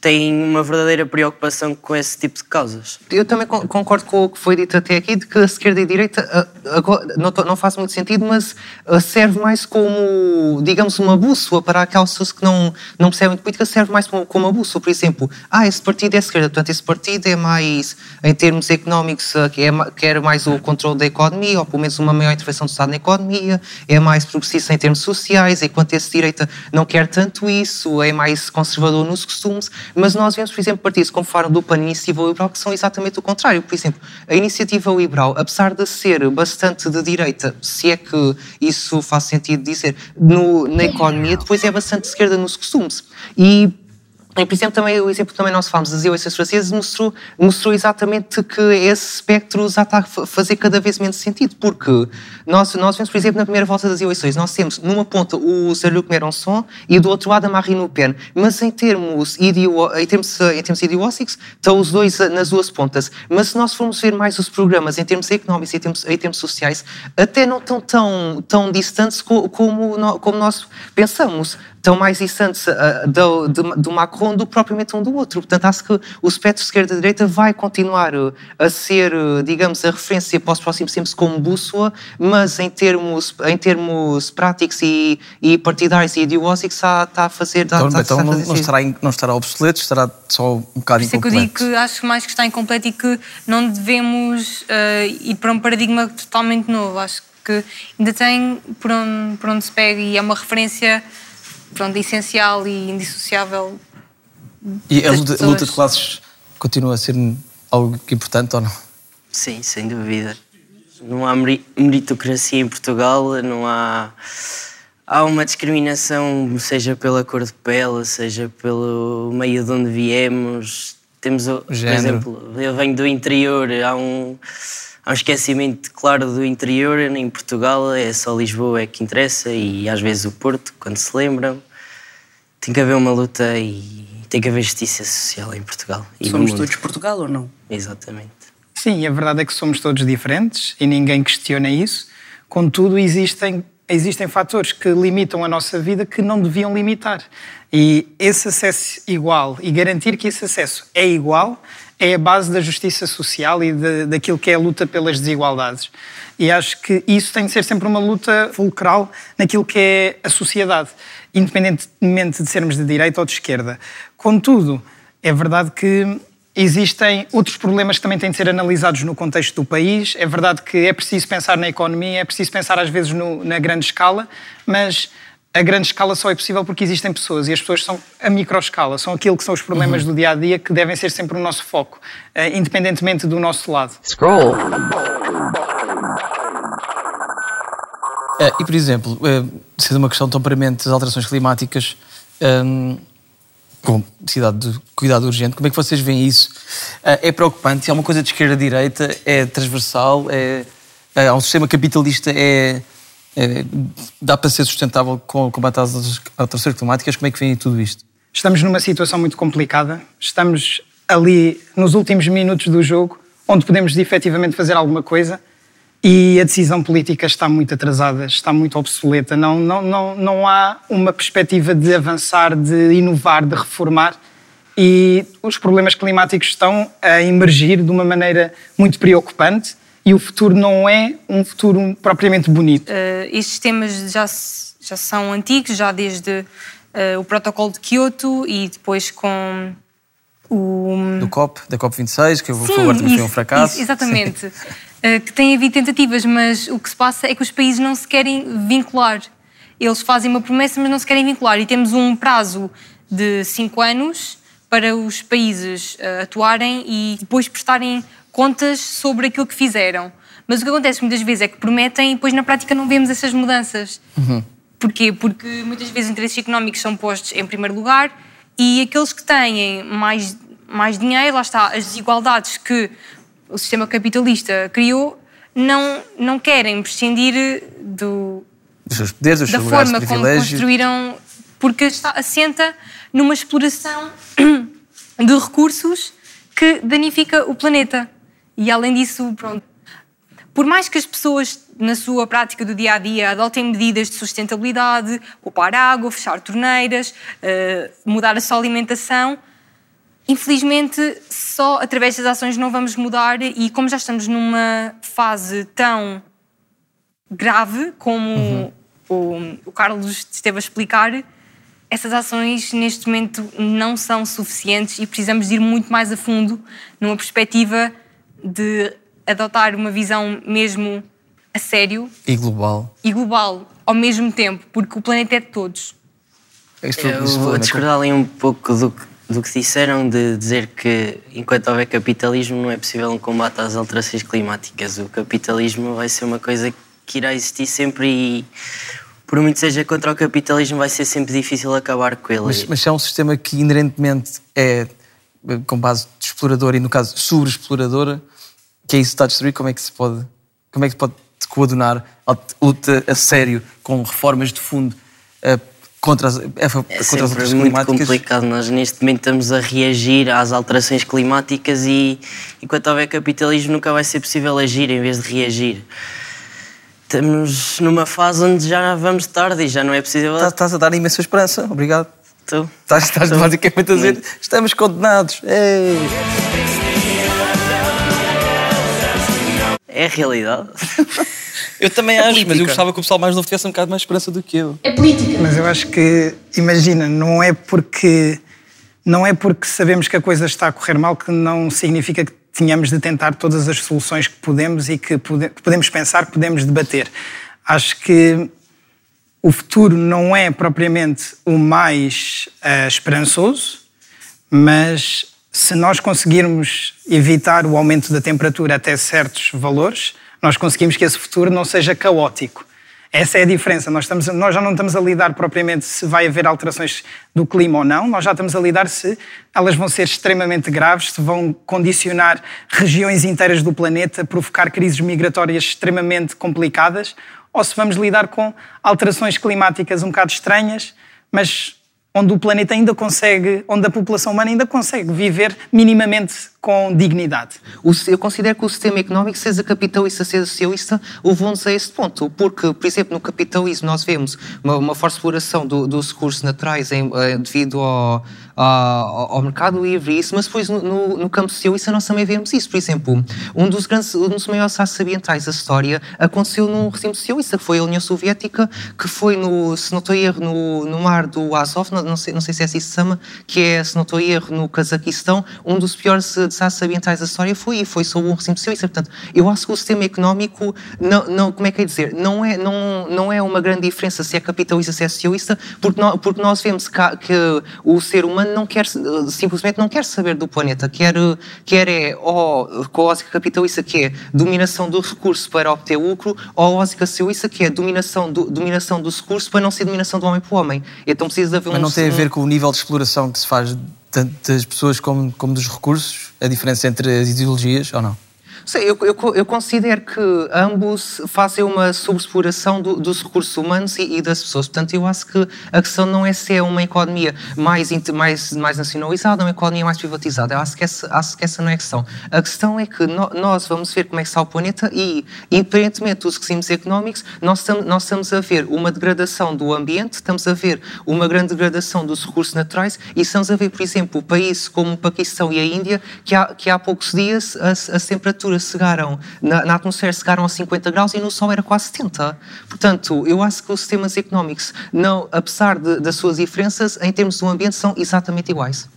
têm uma verdadeira preocupação com esse tipo de causas. Eu também concordo com o que foi dito até aqui, de que a esquerda e a direita não, não faz muito sentido, mas serve mais como, digamos, uma bússola para aquelas pessoas que não, não percebem de política, serve mais como, uma bússola. Por exemplo, ah, esse partido é esquerda, portanto, esse partido é mais, em termos económicos, é, quer mais o controle da economia, ou pelo menos uma maior intervenção do Estado na economia, é mais progressista em termos sociais, enquanto esse direita não quer tanto isso, é mais conservador nos costumes mas nós vemos, por exemplo, partidos como falaram do PAN e Iniciativa Liberal que são exatamente o contrário. Por exemplo, a Iniciativa Liberal, apesar de ser bastante de direita, se é que isso faz sentido dizer, no, na economia, depois é bastante de esquerda nos costumes. E e, por exemplo, também, o exemplo também nós falamos das eleições francesas mostrou, mostrou exatamente que esse espectro já está a fazer cada vez menos sentido, porque nós, nós vemos, por exemplo, na primeira volta das eleições, nós temos numa ponta o Jean-Luc Mélenchon e do outro lado a Marine Le Pen, mas em termos, idio, em termos, em termos ideológicos estão os dois nas duas pontas. Mas se nós formos ver mais os programas em termos económicos e em termos, em termos sociais, até não estão tão, tão distantes como, como nós pensamos estão mais distantes uh, do, do, do, Macron do que propriamente um do outro. Portanto, acho que o espectro esquerda-direita vai continuar uh, a ser, uh, digamos, a referência para os próximos tempos como bússola, mas em termos, em termos práticos e, e partidários e ideológicos está, está a fazer... Então, está, então está não, não, estará, não estará obsoleto, estará só um bocado Por isso é que eu digo que acho mais que está incompleto e que não devemos ir para um paradigma totalmente novo. Acho que ainda tem por onde, por onde se pega e é uma referência pronto, essencial e indissociável. E a luta, a luta, de classes continua a ser algo importante ou não? Sim, sem dúvida. Não há meritocracia em Portugal, não há. Há uma discriminação, seja pela cor de pele, seja pelo meio de onde viemos. Temos, por exemplo, eu venho do interior, há um, há um esquecimento claro do interior. Em Portugal é só Lisboa é que interessa e às vezes o Porto, quando se lembram tem que haver uma luta e tem que haver justiça social em Portugal. somos todos Portugal ou não? Exatamente. Sim, a verdade é que somos todos diferentes e ninguém questiona isso. Contudo, existem, existem fatores que limitam a nossa vida que não deviam limitar. E esse acesso igual e garantir que esse acesso é igual é a base da justiça social e de, daquilo que é a luta pelas desigualdades. E acho que isso tem de ser sempre uma luta fulcral naquilo que é a sociedade independentemente de sermos de direita ou de esquerda. Contudo, é verdade que Existem outros problemas que também têm de ser analisados no contexto do país. É verdade que é preciso pensar na economia, é preciso pensar às vezes no, na grande escala, mas a grande escala só é possível porque existem pessoas e as pessoas são a microescala, são aquilo que são os problemas Uhum. do dia a dia que devem ser sempre o nosso foco, eh, independentemente do nosso lado. Scroll. É, e, por exemplo, é, sendo uma questão tão premente das alterações climáticas, hum, com necessidade de cuidado urgente, como é que vocês veem isso? É, é preocupante? É uma coisa de esquerda-direita? É transversal? É, é, um sistema capitalista? É, é- dá para ser sustentável com o combate às alterações climáticas? Como é que veem tudo isto? Estamos numa situação muito complicada, estamos ali nos últimos minutos do jogo, onde podemos efetivamente fazer alguma coisa e a decisão política está muito atrasada, está muito obsoleta. Não, não, não, não há uma perspectiva de avançar, de inovar, de reformar e os problemas climáticos estão a emergir de uma maneira muito preocupante e o futuro não é um futuro propriamente bonito. Eh, estes temas já, já são antigos, já desde eh, o protocolo de Kyoto e depois com o... Do COP, da COP26, que eu vou Sim, falar também foi um fracasso. isso, exatamente. Eh, que tem havido tentativas, mas o que se passa é que os países não se querem vincular. Eles fazem uma promessa, mas não se querem vincular. E temos um prazo de cinco anos para os países eh, atuarem e depois prestarem contas sobre aquilo que fizeram. Mas o que acontece muitas vezes é que prometem e depois na prática não vemos essas mudanças. Porquê? Porque muitas vezes os interesses económicos são postos em primeiro lugar e aqueles que têm mais, mais dinheiro, lá está, as desigualdades que o sistema capitalista criou, não, não querem prescindir do, Dos seus poderes, dos da seus forma como construíram, porque está, assenta numa exploração de recursos que danifica o planeta. E além disso, pronto, por mais que as pessoas, na sua prática do dia a dia, adotem medidas de sustentabilidade, poupar água, fechar torneiras, eh, mudar a sua alimentação, infelizmente só através das ações não vamos mudar. E como já estamos numa fase tão grave como o, o Carlos esteve a explicar, essas ações neste momento não são suficientes e precisamos ir muito mais a fundo numa perspectiva de adotar uma visão mesmo a sério E global. e global ao mesmo tempo, porque o planeta é de todos. Foi- Eu vou discordar ali um pouco do que, do que disseram, de dizer que enquanto houver capitalismo não é possível um combate às alterações climáticas. O capitalismo vai ser uma coisa que irá existir sempre e, por muito seja contra o capitalismo, vai ser sempre difícil acabar com ele. Mas, mas se é um sistema que inerentemente é com base de explorador e, no caso, sobre-exploradora, que é isso que está a destruir, como é que se pode, como é que se pode coadunar a luta a sério com reformas de fundo eh, contra as, fa- É contra as sempre alterações muito climáticas? complicado. Nós neste momento estamos a reagir às alterações climáticas e enquanto houver capitalismo nunca vai ser possível agir em vez de reagir. Estamos numa fase onde já vamos tarde e já não é possível. Estás, estás a dar imensa esperança, obrigado. Estou. Estás, estás Estou. basicamente a dizer estamos condenados. Ei. É a realidade. Eu também É acho, mas política. eu gostava que o pessoal mais novo tivesse um bocado mais esperança do que eu. É política. Mas eu acho que, imagina, não é porque não é porque sabemos que a coisa está a correr mal que não significa que tenhamos de tentar todas as soluções que podemos e que, pode- que podemos pensar, que podemos debater. Acho que o futuro não é propriamente o mais eh, esperançoso, mas se nós conseguirmos evitar o aumento da temperatura até certos valores, nós conseguimos que esse futuro não seja caótico. Essa é a diferença. Nós, estamos, nós já não estamos a lidar propriamente se vai haver alterações do clima ou não, nós já estamos a lidar se elas vão ser extremamente graves, se vão condicionar regiões inteiras do planeta, provocar crises migratórias extremamente complicadas, ou se vamos lidar com alterações climáticas um bocado estranhas, mas onde o planeta ainda consegue, onde a população humana ainda consegue viver minimamente com dignidade. Eu considero que o sistema económico, seja capitalista, seja socialista, levou-nos a esse ponto. Porque, por exemplo, no capitalismo nós vemos uma, uma forte exploração do- dos recursos naturais em- eh, devido ao, ao, ao mercado livre isso, mas depois no, no, no campo social isso nós também vemos isso. Por exemplo, um dos, grandes, um dos maiores desastres ambientais da história aconteceu num regime socialista, que foi a União Soviética, que foi, no, se não estou erro, no, no mar do Azov, não, não, sei, não sei se é assim se chama, que é, se não estou erro, no Cazaquistão, um dos piores desastres ambientais da história foi e foi sob um regime socialista. Portanto, eu acho que o sistema económico, não, não, como é que é dizer, não é, não, não é uma grande diferença se é capitalista, se é socialista, porque, nós, porque nós vemos que, que o ser humano não quer, simplesmente não quer saber do planeta, quer, quer é, ou com a lógica capitalista, que é dominação do recurso para obter lucro, ou a lógica socialista, que é dominação do, dominação do recurso para não ser dominação do homem para o homem. Então precisa haver Mas um... não tem a ver com o nível de exploração que se faz tanto das pessoas como, como dos recursos? A diferença entre as ideologias ou não? Eu, eu, eu, considero que ambos fazem uma sobreexploração do, dos recursos humanos e, e, das pessoas. Portanto, eu acho que a questão não é se é uma economia mais, mais, mais nacionalizada ou uma economia mais privatizada. Eu acho que, essa, acho que essa não é a questão. A questão é que no, nós vamos ver como é que está o planeta e, independentemente dos regimes económicos, nós, tam, nós estamos a ver uma degradação do ambiente, estamos a ver uma grande degradação dos recursos naturais e estamos a ver, por exemplo, países como o Paquistão e a Índia, que há, que há poucos dias as, as temperaturas chegaram, na, na, atmosfera chegaram a 50 graus e no Sol era quase 70. Portanto, eu acho que os sistemas económicos, não, apesar de, das suas diferenças, em termos do ambiente, são exatamente iguais.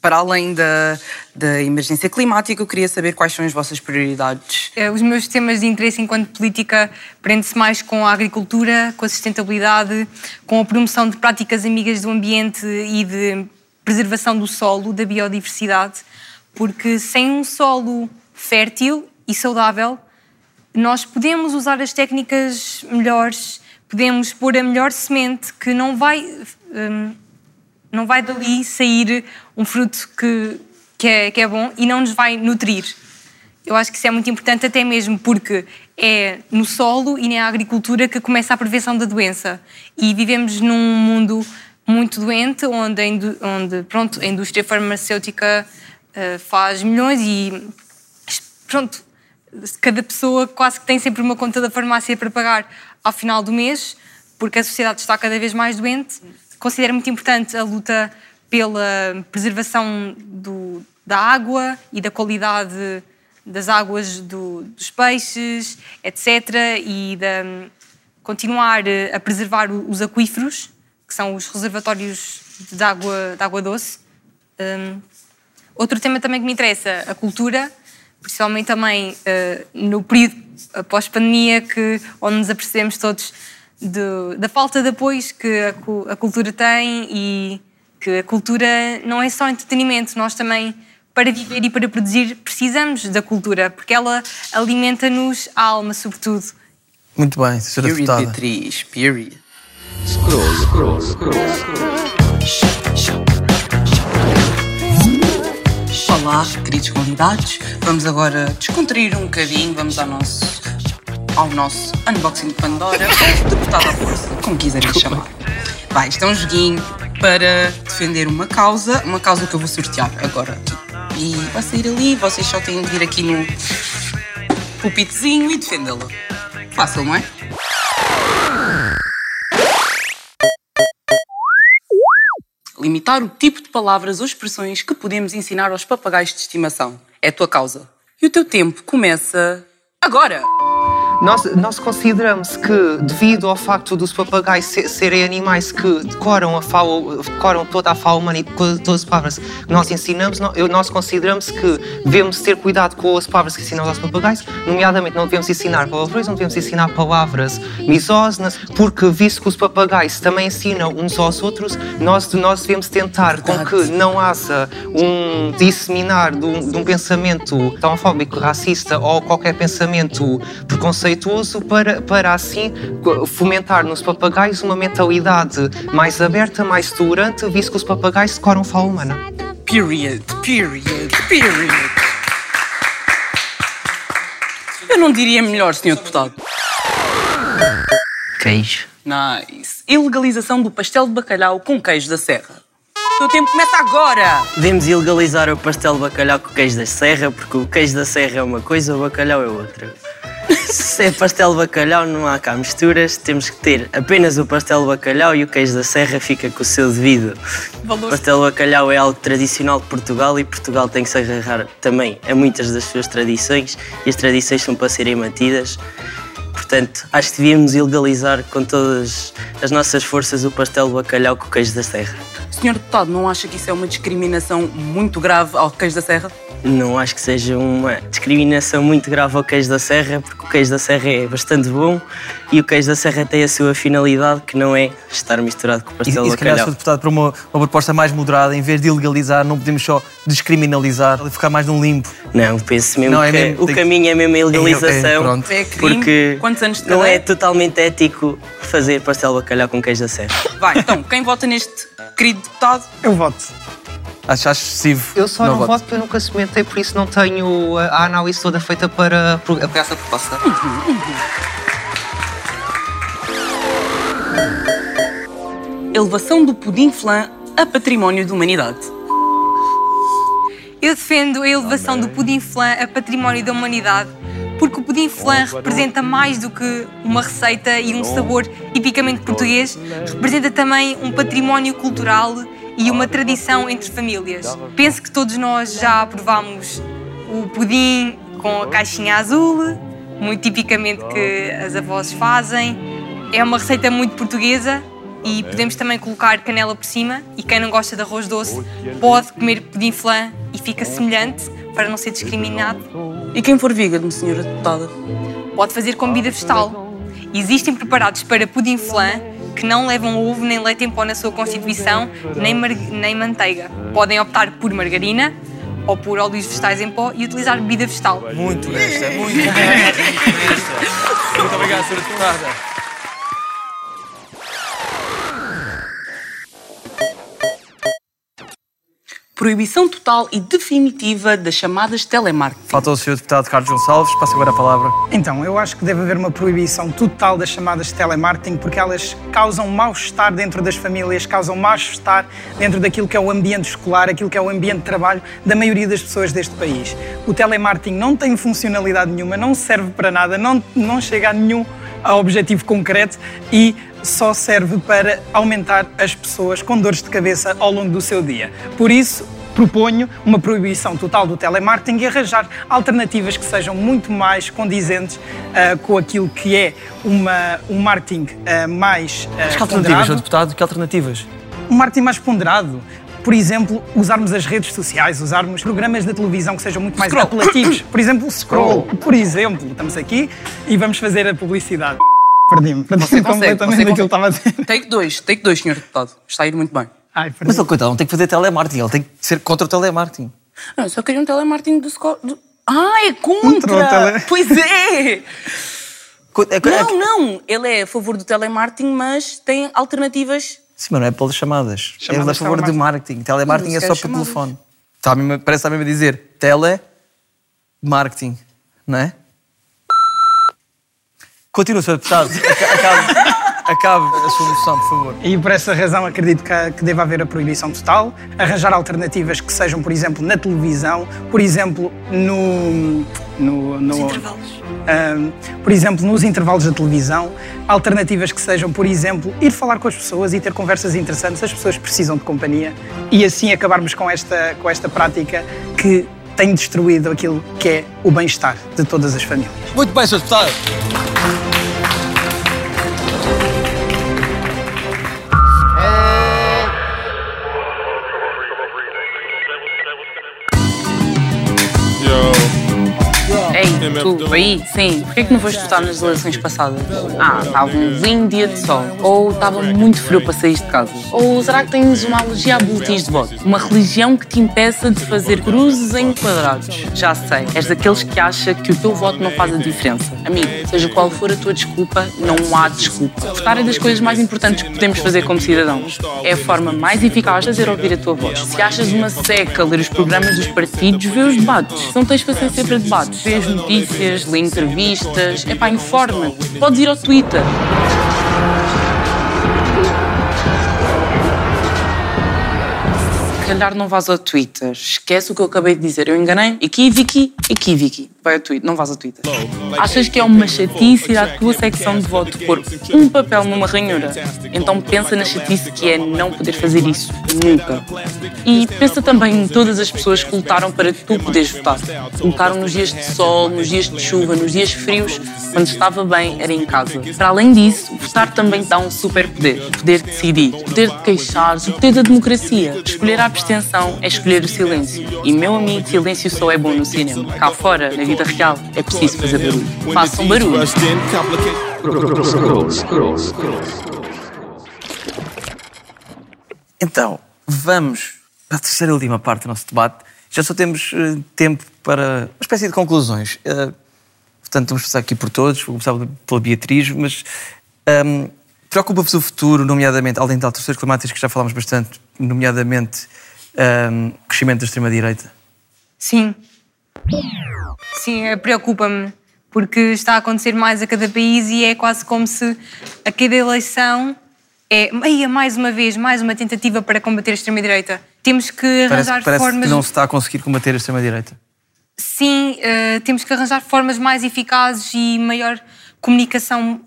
Para além da, da emergência climática, eu queria saber quais são as vossas prioridades. É, os meus temas de interesse enquanto política prende-se mais com a agricultura, com a sustentabilidade, com a promoção de práticas amigas do ambiente e de preservação do solo, da biodiversidade, porque sem um solo fértil e saudável, nós podemos usar as técnicas melhores, podemos pôr a melhor semente que não vai, um, não vai dali sair um fruto que, que, é, que é bom e não nos vai nutrir. Eu acho que isso é muito importante, até mesmo porque é no solo e na agricultura que começa a prevenção da doença. E vivemos num mundo muito doente, onde, onde pronto, a indústria farmacêutica uh, faz milhões e pronto, cada pessoa quase que tem sempre uma conta da farmácia para pagar ao final do mês, porque a sociedade está cada vez mais doente. Considero muito importante a luta pela preservação do, da água e da qualidade das águas do, dos peixes, etc. E de continuar a preservar os aquíferos, que são os reservatórios de água, de água doce. Um, outro tema também que me interessa, a cultura principalmente também uh, no período pós-pandemia, que, onde nos apercebemos todos de, da falta de apoios que a, a, cultura tem e que a cultura não é só entretenimento, nós também, para viver e para produzir, precisamos da cultura, porque ela alimenta-nos a alma, sobretudo. Muito bem, senhora period, deputada. Beatriz, period. Scroll, scroll, scroll, scroll. Olá, queridos convidados. Vamos agora descontrair um bocadinho. Vamos ao nosso, ao nosso unboxing de Pandora. Deputada à força, como quiserem chamar. Vai, isto é um joguinho para defender uma causa, uma causa que eu vou sortear agora aqui. E vai sair ali, vocês só têm de vir aqui no pupitezinho e defendê-la. Fácil, não é? Limitar o tipo de palavras ou expressões que podemos ensinar aos papagaios de estimação. É a tua causa. E o teu tempo começa agora! Nós, nós consideramos que, devido ao facto dos papagaios serem animais que decoram, a fala, decoram toda a fala humana e todas as palavras que nós ensinamos, nós consideramos que devemos ter cuidado com as palavras que ensinamos aos papagaios, nomeadamente não devemos ensinar palavrões, não devemos ensinar palavras misóginas, porque visto que os papagaios também ensinam uns aos outros, nós, nós devemos tentar com que não haja um disseminar de um, de um pensamento homofóbico, racista ou qualquer pensamento preconceituoso preconceituoso para, para assim fomentar nos papagaios uma mentalidade mais aberta, mais tolerante, visto que os papagaios decoram fala humana. Period, period, period. Eu não diria melhor, senhor deputado. Queijo. Nice. Ilegalização do pastel de bacalhau com queijo da serra. O tempo começa agora! Devemos ilegalizar o pastel de bacalhau com queijo da serra, porque o queijo da serra é uma coisa, o bacalhau é outra. Se é pastel bacalhau, não há cá misturas. Temos que ter apenas o pastel bacalhau e o queijo da serra fica com o seu devido. O pastel bacalhau é algo tradicional de Portugal e Portugal tem que se agarrar também a muitas das suas tradições e as tradições são para serem mantidas. Portanto, acho que devíamos ilegalizar com todas as nossas forças o pastel bacalhau com o queijo da serra. Senhor deputado, não acha que isso é uma discriminação muito grave ao queijo da serra? Não acho que seja uma discriminação muito grave ao queijo da serra, porque o queijo da serra é bastante bom e o queijo da serra tem a sua finalidade, que não é estar misturado com o E, pastel e se calhar. Sr. Deputado, para uma, uma proposta mais moderada, em vez de ilegalizar, não podemos só descriminalizar e ficar mais num limbo. Não, penso mesmo Não, é que mesmo- o tem caminho é mesmo a ilegalização, É, é. É porque Quantos anos de não é totalmente ético fazer pastel de bacalhau com queijo da serra. Vai, então, quem vota neste querido deputado? Eu voto. Acho, acho excessivo. Eu só não, voto porque eu nunca experimentei, por isso não tenho a análise toda feita para apoiar essa proposta. Elevação do pudim flan a património da humanidade. Eu defendo a elevação do pudim flan a património da humanidade, porque o pudim flan representa mais do que uma receita e um sabor tipicamente português, representa também um património cultural e uma tradição entre famílias. Penso que todos nós já provámos o pudim com a caixinha azul, muito tipicamente que as avós fazem. É uma receita muito portuguesa e podemos também colocar canela por cima e quem não gosta de arroz doce pode comer pudim flan e fica semelhante para não ser discriminado. E quem for vegan, senhora deputada? Pode fazer com bebida vegetal. Existem preparados para pudim flan que não levam ovo nem leite em pó na sua constituição, nem, mar- nem manteiga. Podem optar por margarina ou por óleos vegetais em pó e utilizar bebida vegetal. Muito honesta, muito honesta. Muito obrigado, Sra. Deputada. Proibição total e definitiva das chamadas telemarketing. Falta o Sr. Deputado Carlos Gonçalves, passo agora a palavra. Então, eu acho que deve haver uma proibição total das chamadas de telemarketing porque elas causam mal-estar dentro das famílias, causam mal-estar dentro daquilo que é o ambiente escolar, aquilo que é o ambiente de trabalho da maioria das pessoas deste país. O telemarketing não tem funcionalidade nenhuma, não serve para nada, não, não chega a nenhum objetivo concreto e só serve para aumentar as pessoas com dores de cabeça ao longo do seu dia. Por isso, proponho uma proibição total do telemarketing e arranjar alternativas que sejam muito mais condizentes ah, com aquilo que é uma, um marketing ah, mais ah, Mas que alternativas. Deputado? Que alternativas? Um marketing mais ponderado. Por exemplo, usarmos as redes sociais, usarmos programas de televisão que sejam muito mais Scroll. apelativos. Por exemplo, o Scroll. Por exemplo, estamos aqui e vamos fazer a publicidade. Perdi-me, perdi-me completamente daquilo que estava a dizer. Take 2, take 2, senhor deputado. Está a ir muito bem. Ai, Mas ele, coitado, não tem que fazer telemarketing, ele tem que ser contra o telemarketing. Não, eu só queria um telemarketing do Scott. Do... Ah, é Contra contra! o tele- Pois é! É- é- Não, não. Ele é a favor do telemarketing, mas tem alternativas. Sim, mas não é pelas chamadas. Chamadas é a favor telemarketing. marketing. Telemarketing é só por chamadas. telefone. Está parece estar mesmo a dizer telemarketing, não é? Continua, Sr. Deputado. Aca- Acabe, acabe a sua moção, por favor. E por essa razão acredito que, que deve haver a proibição total, arranjar alternativas que sejam, por exemplo, na televisão, por exemplo, no. no, no intervalos. Ahm, por exemplo, nos intervalos da televisão, alternativas que sejam, por exemplo, ir falar com as pessoas e ter conversas interessantes. As pessoas precisam de companhia e assim acabarmos com esta, com esta prática que tem destruído aquilo que é o bem-estar de todas as famílias. Muito bem, Sr. Deputado. Tu, aí, sim. Porquê que não foste votar nas eleições passadas? Ah, estava um lindo dia de sol. Ou estava muito frio para sair de casa. Ou será que tens uma alergia a boletins de voto? Uma religião que te impeça de fazer cruzes em quadrados? Já sei, és daqueles que acha que o teu voto não faz a diferença. Amigo, seja qual for a tua desculpa, não há desculpa. Votar é das coisas mais importantes que podemos fazer como cidadãos. É a forma mais eficaz de fazer ouvir a tua voz. Se achas uma seca ler os programas dos partidos, vê os debates. Se não tens paciência para debates, vê as notícias, lê entrevistas. É pá, informa-te. Podes ir ao Twitter. calhar não vais ao Twitter. Esquece o que eu acabei de dizer. Eu enganei. Equívoque, equívoque. Vai ao Twitter, não vais ao Twitter. Achas que é uma chatice ir à tua secção de voto pôr um papel numa ranhura? Então pensa na chatice que é não poder fazer isso nunca. E pensa também em todas as pessoas que lutaram para tu poderes votar. Lutaram nos dias de sol, nos dias de chuva, nos dias frios, quando estava bem, era em casa. Para além disso, votar também dá um super poder. O poder de decidir, o poder de queixar, o poder da democracia. Escolher a abstenção é escolher o silêncio. E, meu amigo, silêncio só é bom no cinema. Cá fora, na vida real, é preciso fazer barulho. Façam barulho. Então, vamos para a terceira e última parte do nosso debate. Já só temos eh, tempo para uma espécie de conclusões. Eh, portanto, vamos passar aqui por todos. Vou começar pela Beatriz, mas ehm, preocupa-vos o futuro, nomeadamente, além de alterações climáticas que já falámos bastante, nomeadamente ehm, o crescimento da extrema-direita? Sim. Sim, eh, preocupa-me. Porque está a acontecer mais a cada país e é quase como se a cada eleição é "Eia, mais uma vez, mais uma tentativa para combater a extrema-direita. Temos que Parece, arranjar parece formas. que não se está a conseguir combater a extrema-direita. Sim, eh, temos que arranjar formas mais eficazes e maior comunicação,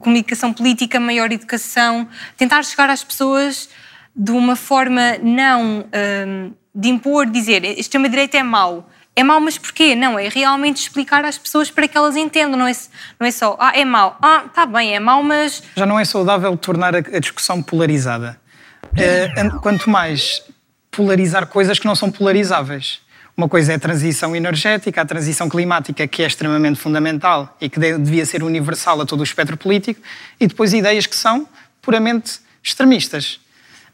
comunicação política, maior educação, tentar chegar às pessoas de uma forma não ehm, de impor, dizer extrema-direita é mau. É mau, mas porquê? Não, é realmente explicar às pessoas para que elas entendam, não é, não é só, ah, é mau, ah, tá bem, é mau, mas Já não é saudável tornar a, discussão polarizada. Eh, an- quanto mais polarizar coisas que não são polarizáveis. Uma coisa é a transição energética, a transição climática, que é extremamente fundamental e que de- devia ser universal a todo o espectro político, e depois ideias que são puramente extremistas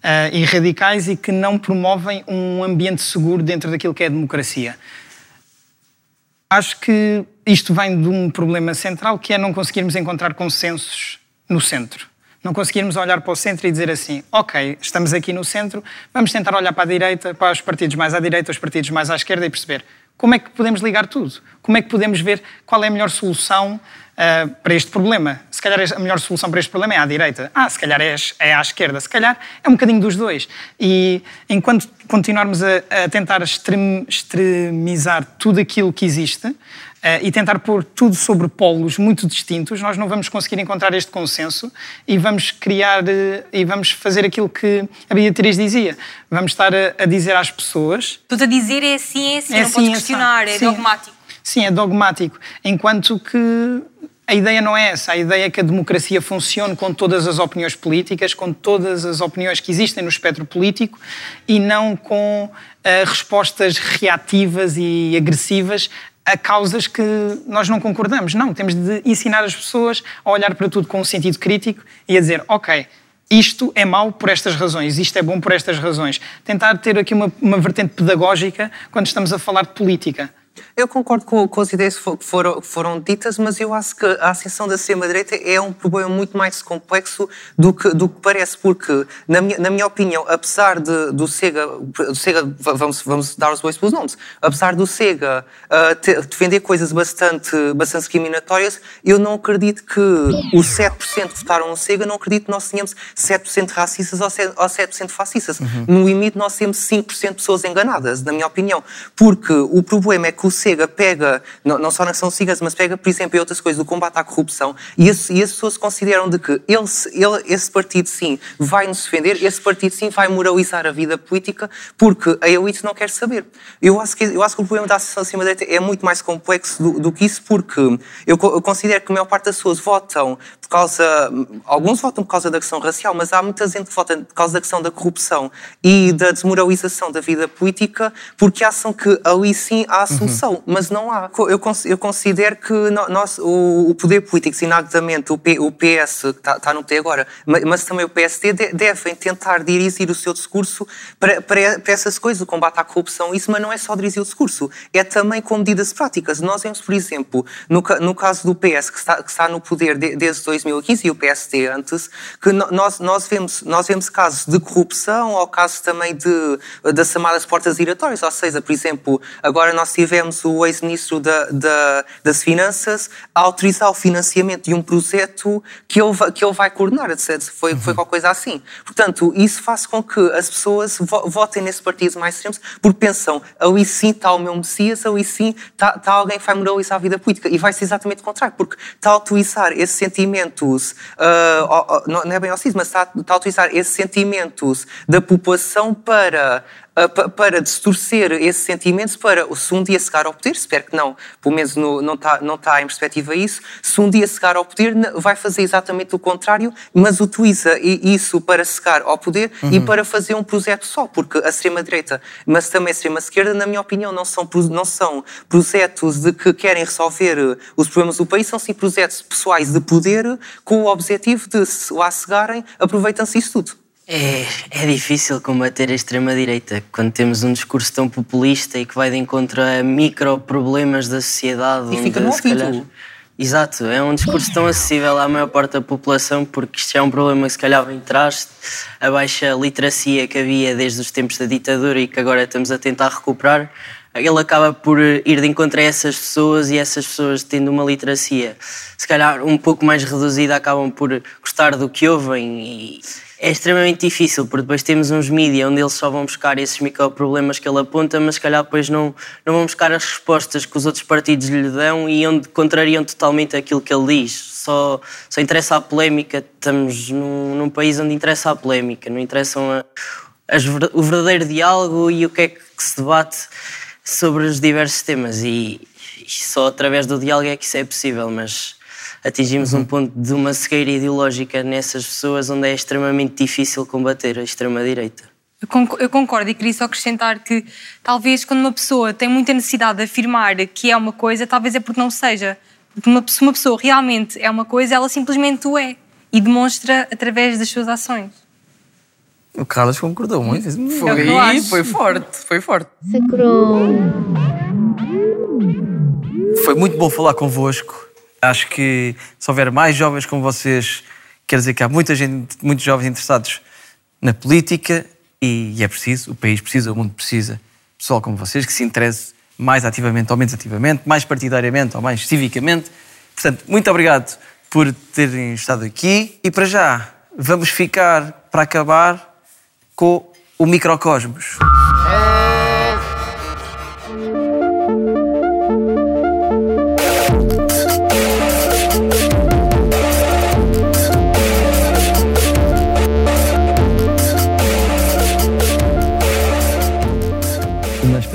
eh, e radicais e que não promovem um ambiente seguro dentro daquilo que é a democracia. Acho que isto vem de um problema central que é não conseguirmos encontrar consensos no centro. Não conseguirmos olhar para o centro e dizer assim: ok, estamos aqui no centro, vamos tentar olhar para a direita, para os partidos mais à direita, os partidos mais à esquerda e perceber como é que podemos ligar tudo? Como é que podemos ver qual é a melhor solução ah, para este problema? Se calhar a melhor solução para este problema é à direita. Ah, se calhar é, é à esquerda. Se calhar é um bocadinho dos dois. E enquanto continuarmos a, a tentar extrem- extremizar tudo aquilo que existe ah, e tentar pôr tudo sobre polos muito distintos, nós não vamos conseguir encontrar este consenso e vamos criar eh, e vamos fazer aquilo que a Beatriz dizia. Vamos estar a, a dizer às pessoas estou a dizer é assim, é assim, É não assim, podes é questionar, é Sim. dogmático. Sim, é dogmático. Enquanto que a ideia não é essa. A ideia é que a democracia funcione com todas as opiniões políticas, com todas as opiniões que existem no espectro político e não com eh, respostas reativas e agressivas a causas que nós não concordamos. Não, temos de ensinar as pessoas a olhar para tudo com um sentido crítico e a dizer, ok, isto é mau por estas razões, isto é bom por estas razões. Tentar ter aqui uma, uma vertente pedagógica quando estamos a falar de política. Eu concordo com, com as ideias que fo- que foram, que foram ditas, mas eu acho que a ascensão da extrema-direita é um problema muito mais complexo do que, do que parece, porque, na minha, na minha opinião, apesar de, do Sega, do Sega va- vamos, vamos dar os dois pelos nomes, apesar do Sega ah, te- defender coisas bastante, bastante discriminatórias, eu não acredito que os 7% que votaram no Sega, não acredito que nós tenhamos 7% racistas ou 7%, ou 7% fascistas. No limite, nós temos 5% de pessoas enganadas, na minha opinião. Porque o problema é que o Sega pega, não, não só na São Sigas, mas pega, por exemplo, em outras coisas, do combate à corrupção, e, esse, e as pessoas consideram de que ele, ele, esse partido, sim, vai nos defender, esse partido, sim, vai moralizar a vida política, porque a elite não quer saber. Eu acho que, eu acho que o problema da Associação Cima-Direita é muito mais complexo do, do que isso, porque eu, eu considero que a maior parte das pessoas votam por causa. Alguns votam por causa da questão racial, mas há muita gente que vota por causa da questão da corrupção e da desmoralização da vida política, porque acham que ali sim há a mas não há. Eu, eu considero que no- nós, o, o poder político, designadamente o, P- o PS, que está, está no T agora, ma- mas também o PSD, de- devem tentar dirigir o seu discurso para, para, para essas coisas, o combate à corrupção, isso, mas não é só dirigir o discurso, é também com medidas práticas. Nós vemos, por exemplo, no, no caso do PS, que está, que está no poder de- desde 2015 e o PSD antes, que no- nós, nós, vemos, nós vemos casos de corrupção ou casos também de, das chamadas portas giratórias, ou seja, por exemplo, agora nós tivemos o ex-ministro da, da, das Finanças a autorizar o financiamento de um projeto que ele, que ele vai coordenar, etc. Foi, foi qualquer coisa assim. Portanto, isso faz com que as pessoas vo- votem nesse partido mais extremos porque pensam, ali sim está o meu Messias, ali sim está, está alguém que vai moralizar a vida política. E vai ser exatamente o contrário, porque está a utilizar esses sentimentos, ó, não é bem ao mas está, está a utilizar esses sentimentos da população para pa- para distorcer esses sentimentos para se um dia chegar ao poder, espero que não, pelo menos no- não está não está em perspectiva isso, se um dia chegar ao poder vai fazer exatamente o contrário, mas utiliza isso para chegar ao poder e Uhum. para fazer um projeto só, porque a extrema-direita, mas também a extrema-esquerda, na minha opinião, não são, não são projetos de que querem resolver eh, os problemas do país, são sim projetos pessoais de poder com o objetivo de, se lá chegarem, aproveitam-se isso tudo. É, é difícil combater a extrema-direita quando temos um discurso tão populista e que vai de encontro a micro-problemas da sociedade. E fica onde, no. Exato, é um discurso tão acessível à maior parte da população porque isto é um problema que se calhar vem atrás a baixa literacia que havia desde os tempos da ditadura e que agora estamos a tentar recuperar. Ele acaba por ir de encontro a essas pessoas e essas pessoas tendo uma literacia se calhar um pouco mais reduzida acabam por gostar do que ouvem e é extremamente difícil porque depois temos uns mídias onde eles só vão buscar esses microproblemas que ele aponta mas se calhar depois não, não vão buscar as respostas que os outros partidos lhe dão e onde contrariam totalmente aquilo que ele diz. Só, só interessa a polémica estamos num, num país onde interessa a polémica não interessam as o verdadeiro diálogo e o que é que se debate sobre os diversos temas. E, e só através do diálogo é que isso é possível, mas atingimos um ponto de uma cegueira ideológica nessas pessoas onde é extremamente difícil combater a extrema-direita. Eu conc- eu concordo e queria só acrescentar que talvez quando uma pessoa tem muita necessidade de afirmar que é uma coisa, talvez é porque não seja. Porque uma, se uma pessoa realmente é uma coisa, ela simplesmente o é e demonstra através das suas ações. O Carlos concordou muito. Foi, É foi forte, foi forte. Foi muito bom falar convosco. Acho que se houver mais jovens como vocês, quer dizer que há muita gente, muitos jovens interessados na política e, e é preciso, o país precisa, o mundo precisa. Pessoal como vocês que se interesse mais ativamente ou menos ativamente, mais partidariamente ou mais civicamente. Portanto, muito obrigado por terem estado aqui e para já vamos ficar para acabar com o microcosmos. Estamos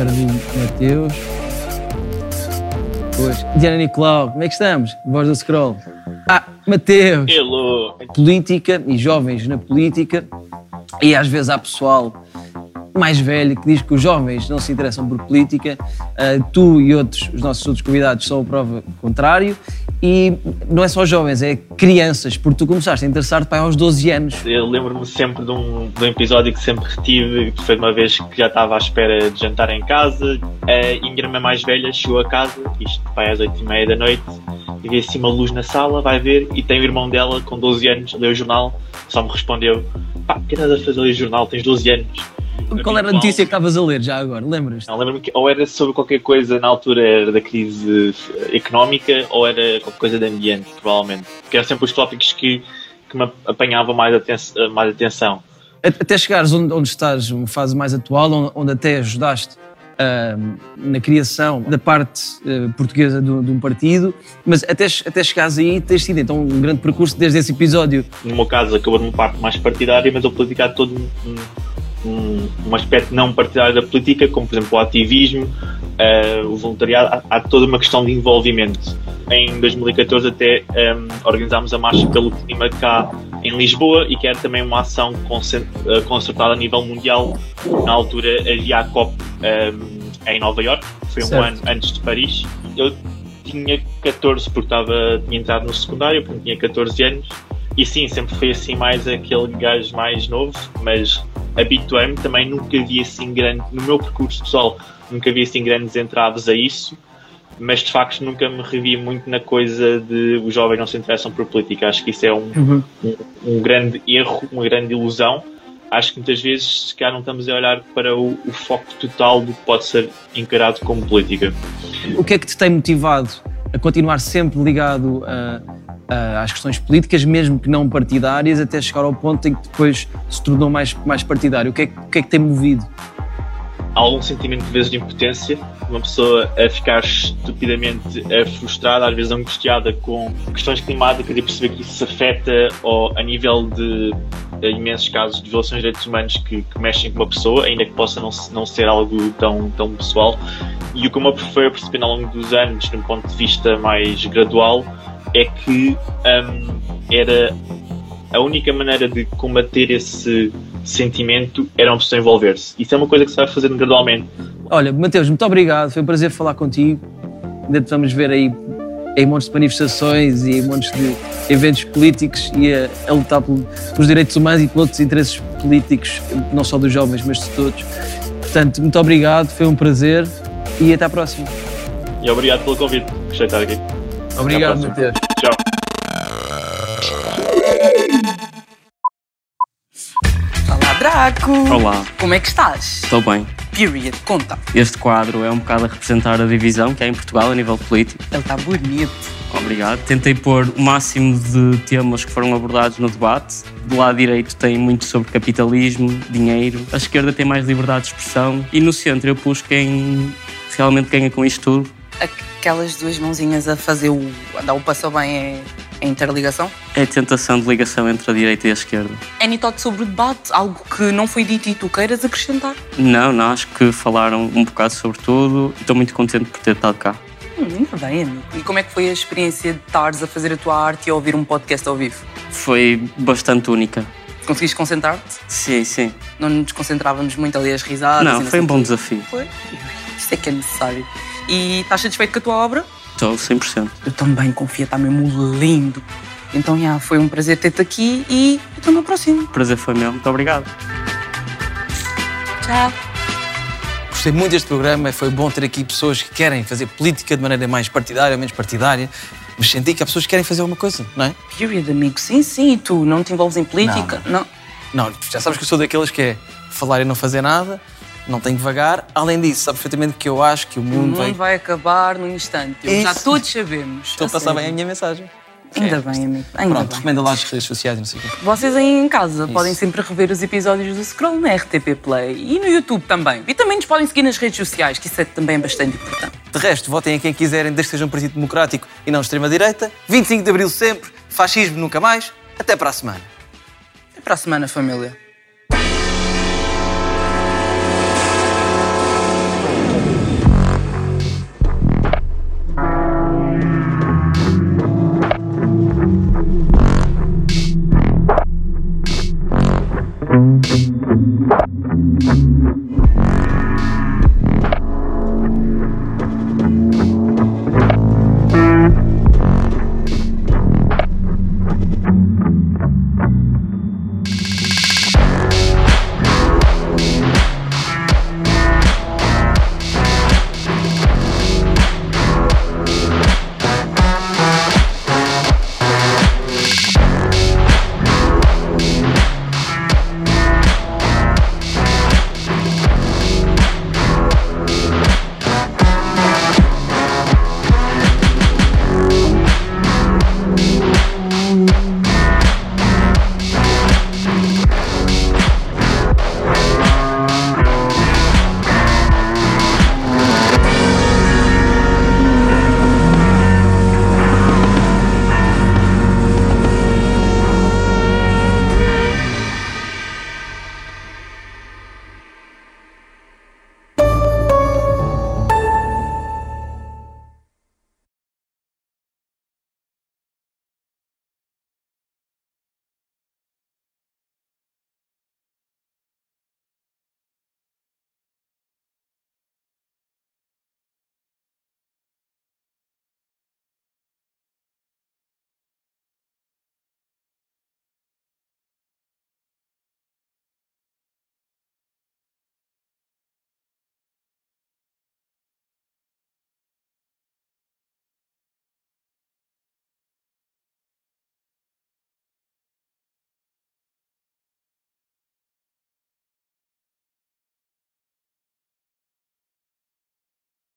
do Mateus. Pois. Diana Nicolau, como é que estamos? Voz do Scroll. Ah, Mateus. Hello. Política e jovens na política. E às vezes há pessoal mais velho que diz que os jovens não se interessam por política. Ah, tu e outros, os nossos outros convidados, são a prova contrário. E não é só jovens, é crianças, porque tu começaste a interessar-te pai, aos 12 anos. Eu lembro-me sempre de um, de um episódio que sempre retive, que foi de uma vez que já estava à espera de jantar em casa, a minha irmã mais velha chegou a casa, isto vai às 8 e meia da noite, e vê assim uma luz na sala, vai ver, e tem o irmão dela com 12 anos, lê o jornal, só me respondeu, pá, o que estás a fazer ler jornal, tens 12 anos. Qual era a notícia que estavas a ler já agora? Lembras? Não, lembro-me que ou era sobre qualquer coisa na altura era da crise económica ou era qualquer coisa de ambiente, provavelmente. Que eram sempre os tópicos que, que me apanhavam mais, aten mais atenção. Até chegares onde, onde estás, uma fase mais atual, onde, onde até ajudaste ah, na criação da parte ah, portuguesa do- de um partido, mas até, até chegares aí tens tido então um grande percurso desde esse episódio. No meu caso, acabou numa parte mais partidária, mas eu política há todo um, um, um aspecto não partidário da política, como por exemplo o ativismo, eh, o voluntariado, há, há toda uma questão de envolvimento. Em 2014 até um, organizámos a marcha pelo clima cá em Lisboa e que era também uma ação eh, concertada a nível mundial. Na altura havia a COP um, em Nova York, foi um Certo. ano antes de Paris. Eu tinha 14 porque estava, tinha entrado no secundário, portanto tinha 14 anos. E sim, sempre fui assim mais aquele gajo mais novo, mas habituei-me também, nunca vi assim grande, no meu percurso pessoal, nunca vi assim grandes entraves a isso, mas de facto nunca me revi muito na coisa de os jovens não se interessam por política. Acho que isso é um, um, um grande erro, uma grande ilusão. acho que muitas vezes se calhar não estamos a olhar para o, o foco total do que pode ser encarado como política. O que é que te tem motivado a continuar sempre ligado a, às questões políticas, mesmo que não partidárias, até chegar ao ponto em que depois se tornou mais, mais partidário? O que, é, o que é que tem movido? Há algum sentimento de vezes de impotência, uma pessoa a ficar estupidamente eh, frustrada, às vezes angustiada com questões climáticas e perceber que isso afeta ou a nível de eh, imensos casos de violações de direitos humanos que, que mexem com uma pessoa, ainda que possa não, não ser algo tão, tão pessoal. E o que eu foi percebendo ao longo dos anos, de um ponto de vista mais gradual, é que hum, era a única maneira de combater esse sentimento era uma pessoa envolver-se. Isso é uma coisa que se vai fazendo gradualmente. Olha, Mateus, muito obrigado, foi um prazer falar contigo. Ainda te vamos ver aí em montes de manifestações e em montes de eventos políticos e a, a lutar pelo- pelos direitos humanos e pelos outros interesses políticos, não só dos jovens, mas de todos. Portanto, muito obrigado, foi um prazer e até à próxima. E obrigado pelo convite. Gostei de estar aqui. Obrigado. Mateus. Olá. Como é que estás? Estou bem. Period, conta. Este quadro é um bocado a representar a divisão que há em Portugal a nível político. Ele está bonito. Obrigado. Tentei pôr o máximo de temas que foram abordados no debate. Do lado direito tem muito sobre capitalismo, dinheiro. A esquerda tem mais liberdade de expressão. E no centro eu pus quem realmente ganha com isto tudo. Aquelas duas mãozinhas a fazer o. a dar o passo bem é, é interligação? É a tentação de ligação entre a direita e a esquerda. Any thought sobre o debate? Algo que não foi dito e tu queiras acrescentar? Não, não, acho que falaram um bocado sobre tudo e estou muito contente por ter estado cá. Hum, muito bem, amigo. E como é que foi a experiência de estares a fazer a tua arte e a ouvir um podcast ao vivo? Foi bastante única. Conseguiste concentrar-te? Sim, sim. Não nos desconcentrávamos muito ali as risadas? Não, foi um bom desafio. Foi? Isso é que é necessário. E estás satisfeito com a tua obra? Estou 100%. Eu também confio, está mesmo lindo. Então, já, foi um prazer ter-te aqui e até uma próxima. O prazer foi meu. Muito obrigado. Tchau. Gostei muito deste programa, foi bom ter aqui pessoas que querem fazer política de maneira mais partidária ou menos partidária, mas senti que há pessoas que querem fazer alguma coisa, não é? Period, amigo. Sim, sim. E tu não te envolves em política? Não. Não, já sabes que eu sou daqueles que é falar e não fazer nada, não tenho devagar. Além disso, sabes perfeitamente que eu acho que o O mundo, mundo vai. vai acabar num instante. Eu Já Isso. todos sabemos. Estou a passar bem a minha mensagem. Ainda bem, amigo. Ainda Pronto, bem. recomenda lá as redes sociais não sei o quê. Vocês aí em casa Isso. podem sempre rever os episódios do Scroll na RTP Play e no YouTube também. E também nos podem seguir nas redes sociais, que isso é também bastante importante. De resto, votem a quem quiserem, desde que seja um partido democrático e não extrema-direita. 25 de Abril sempre, fascismo nunca mais. Até para a semana. Até para a semana, família.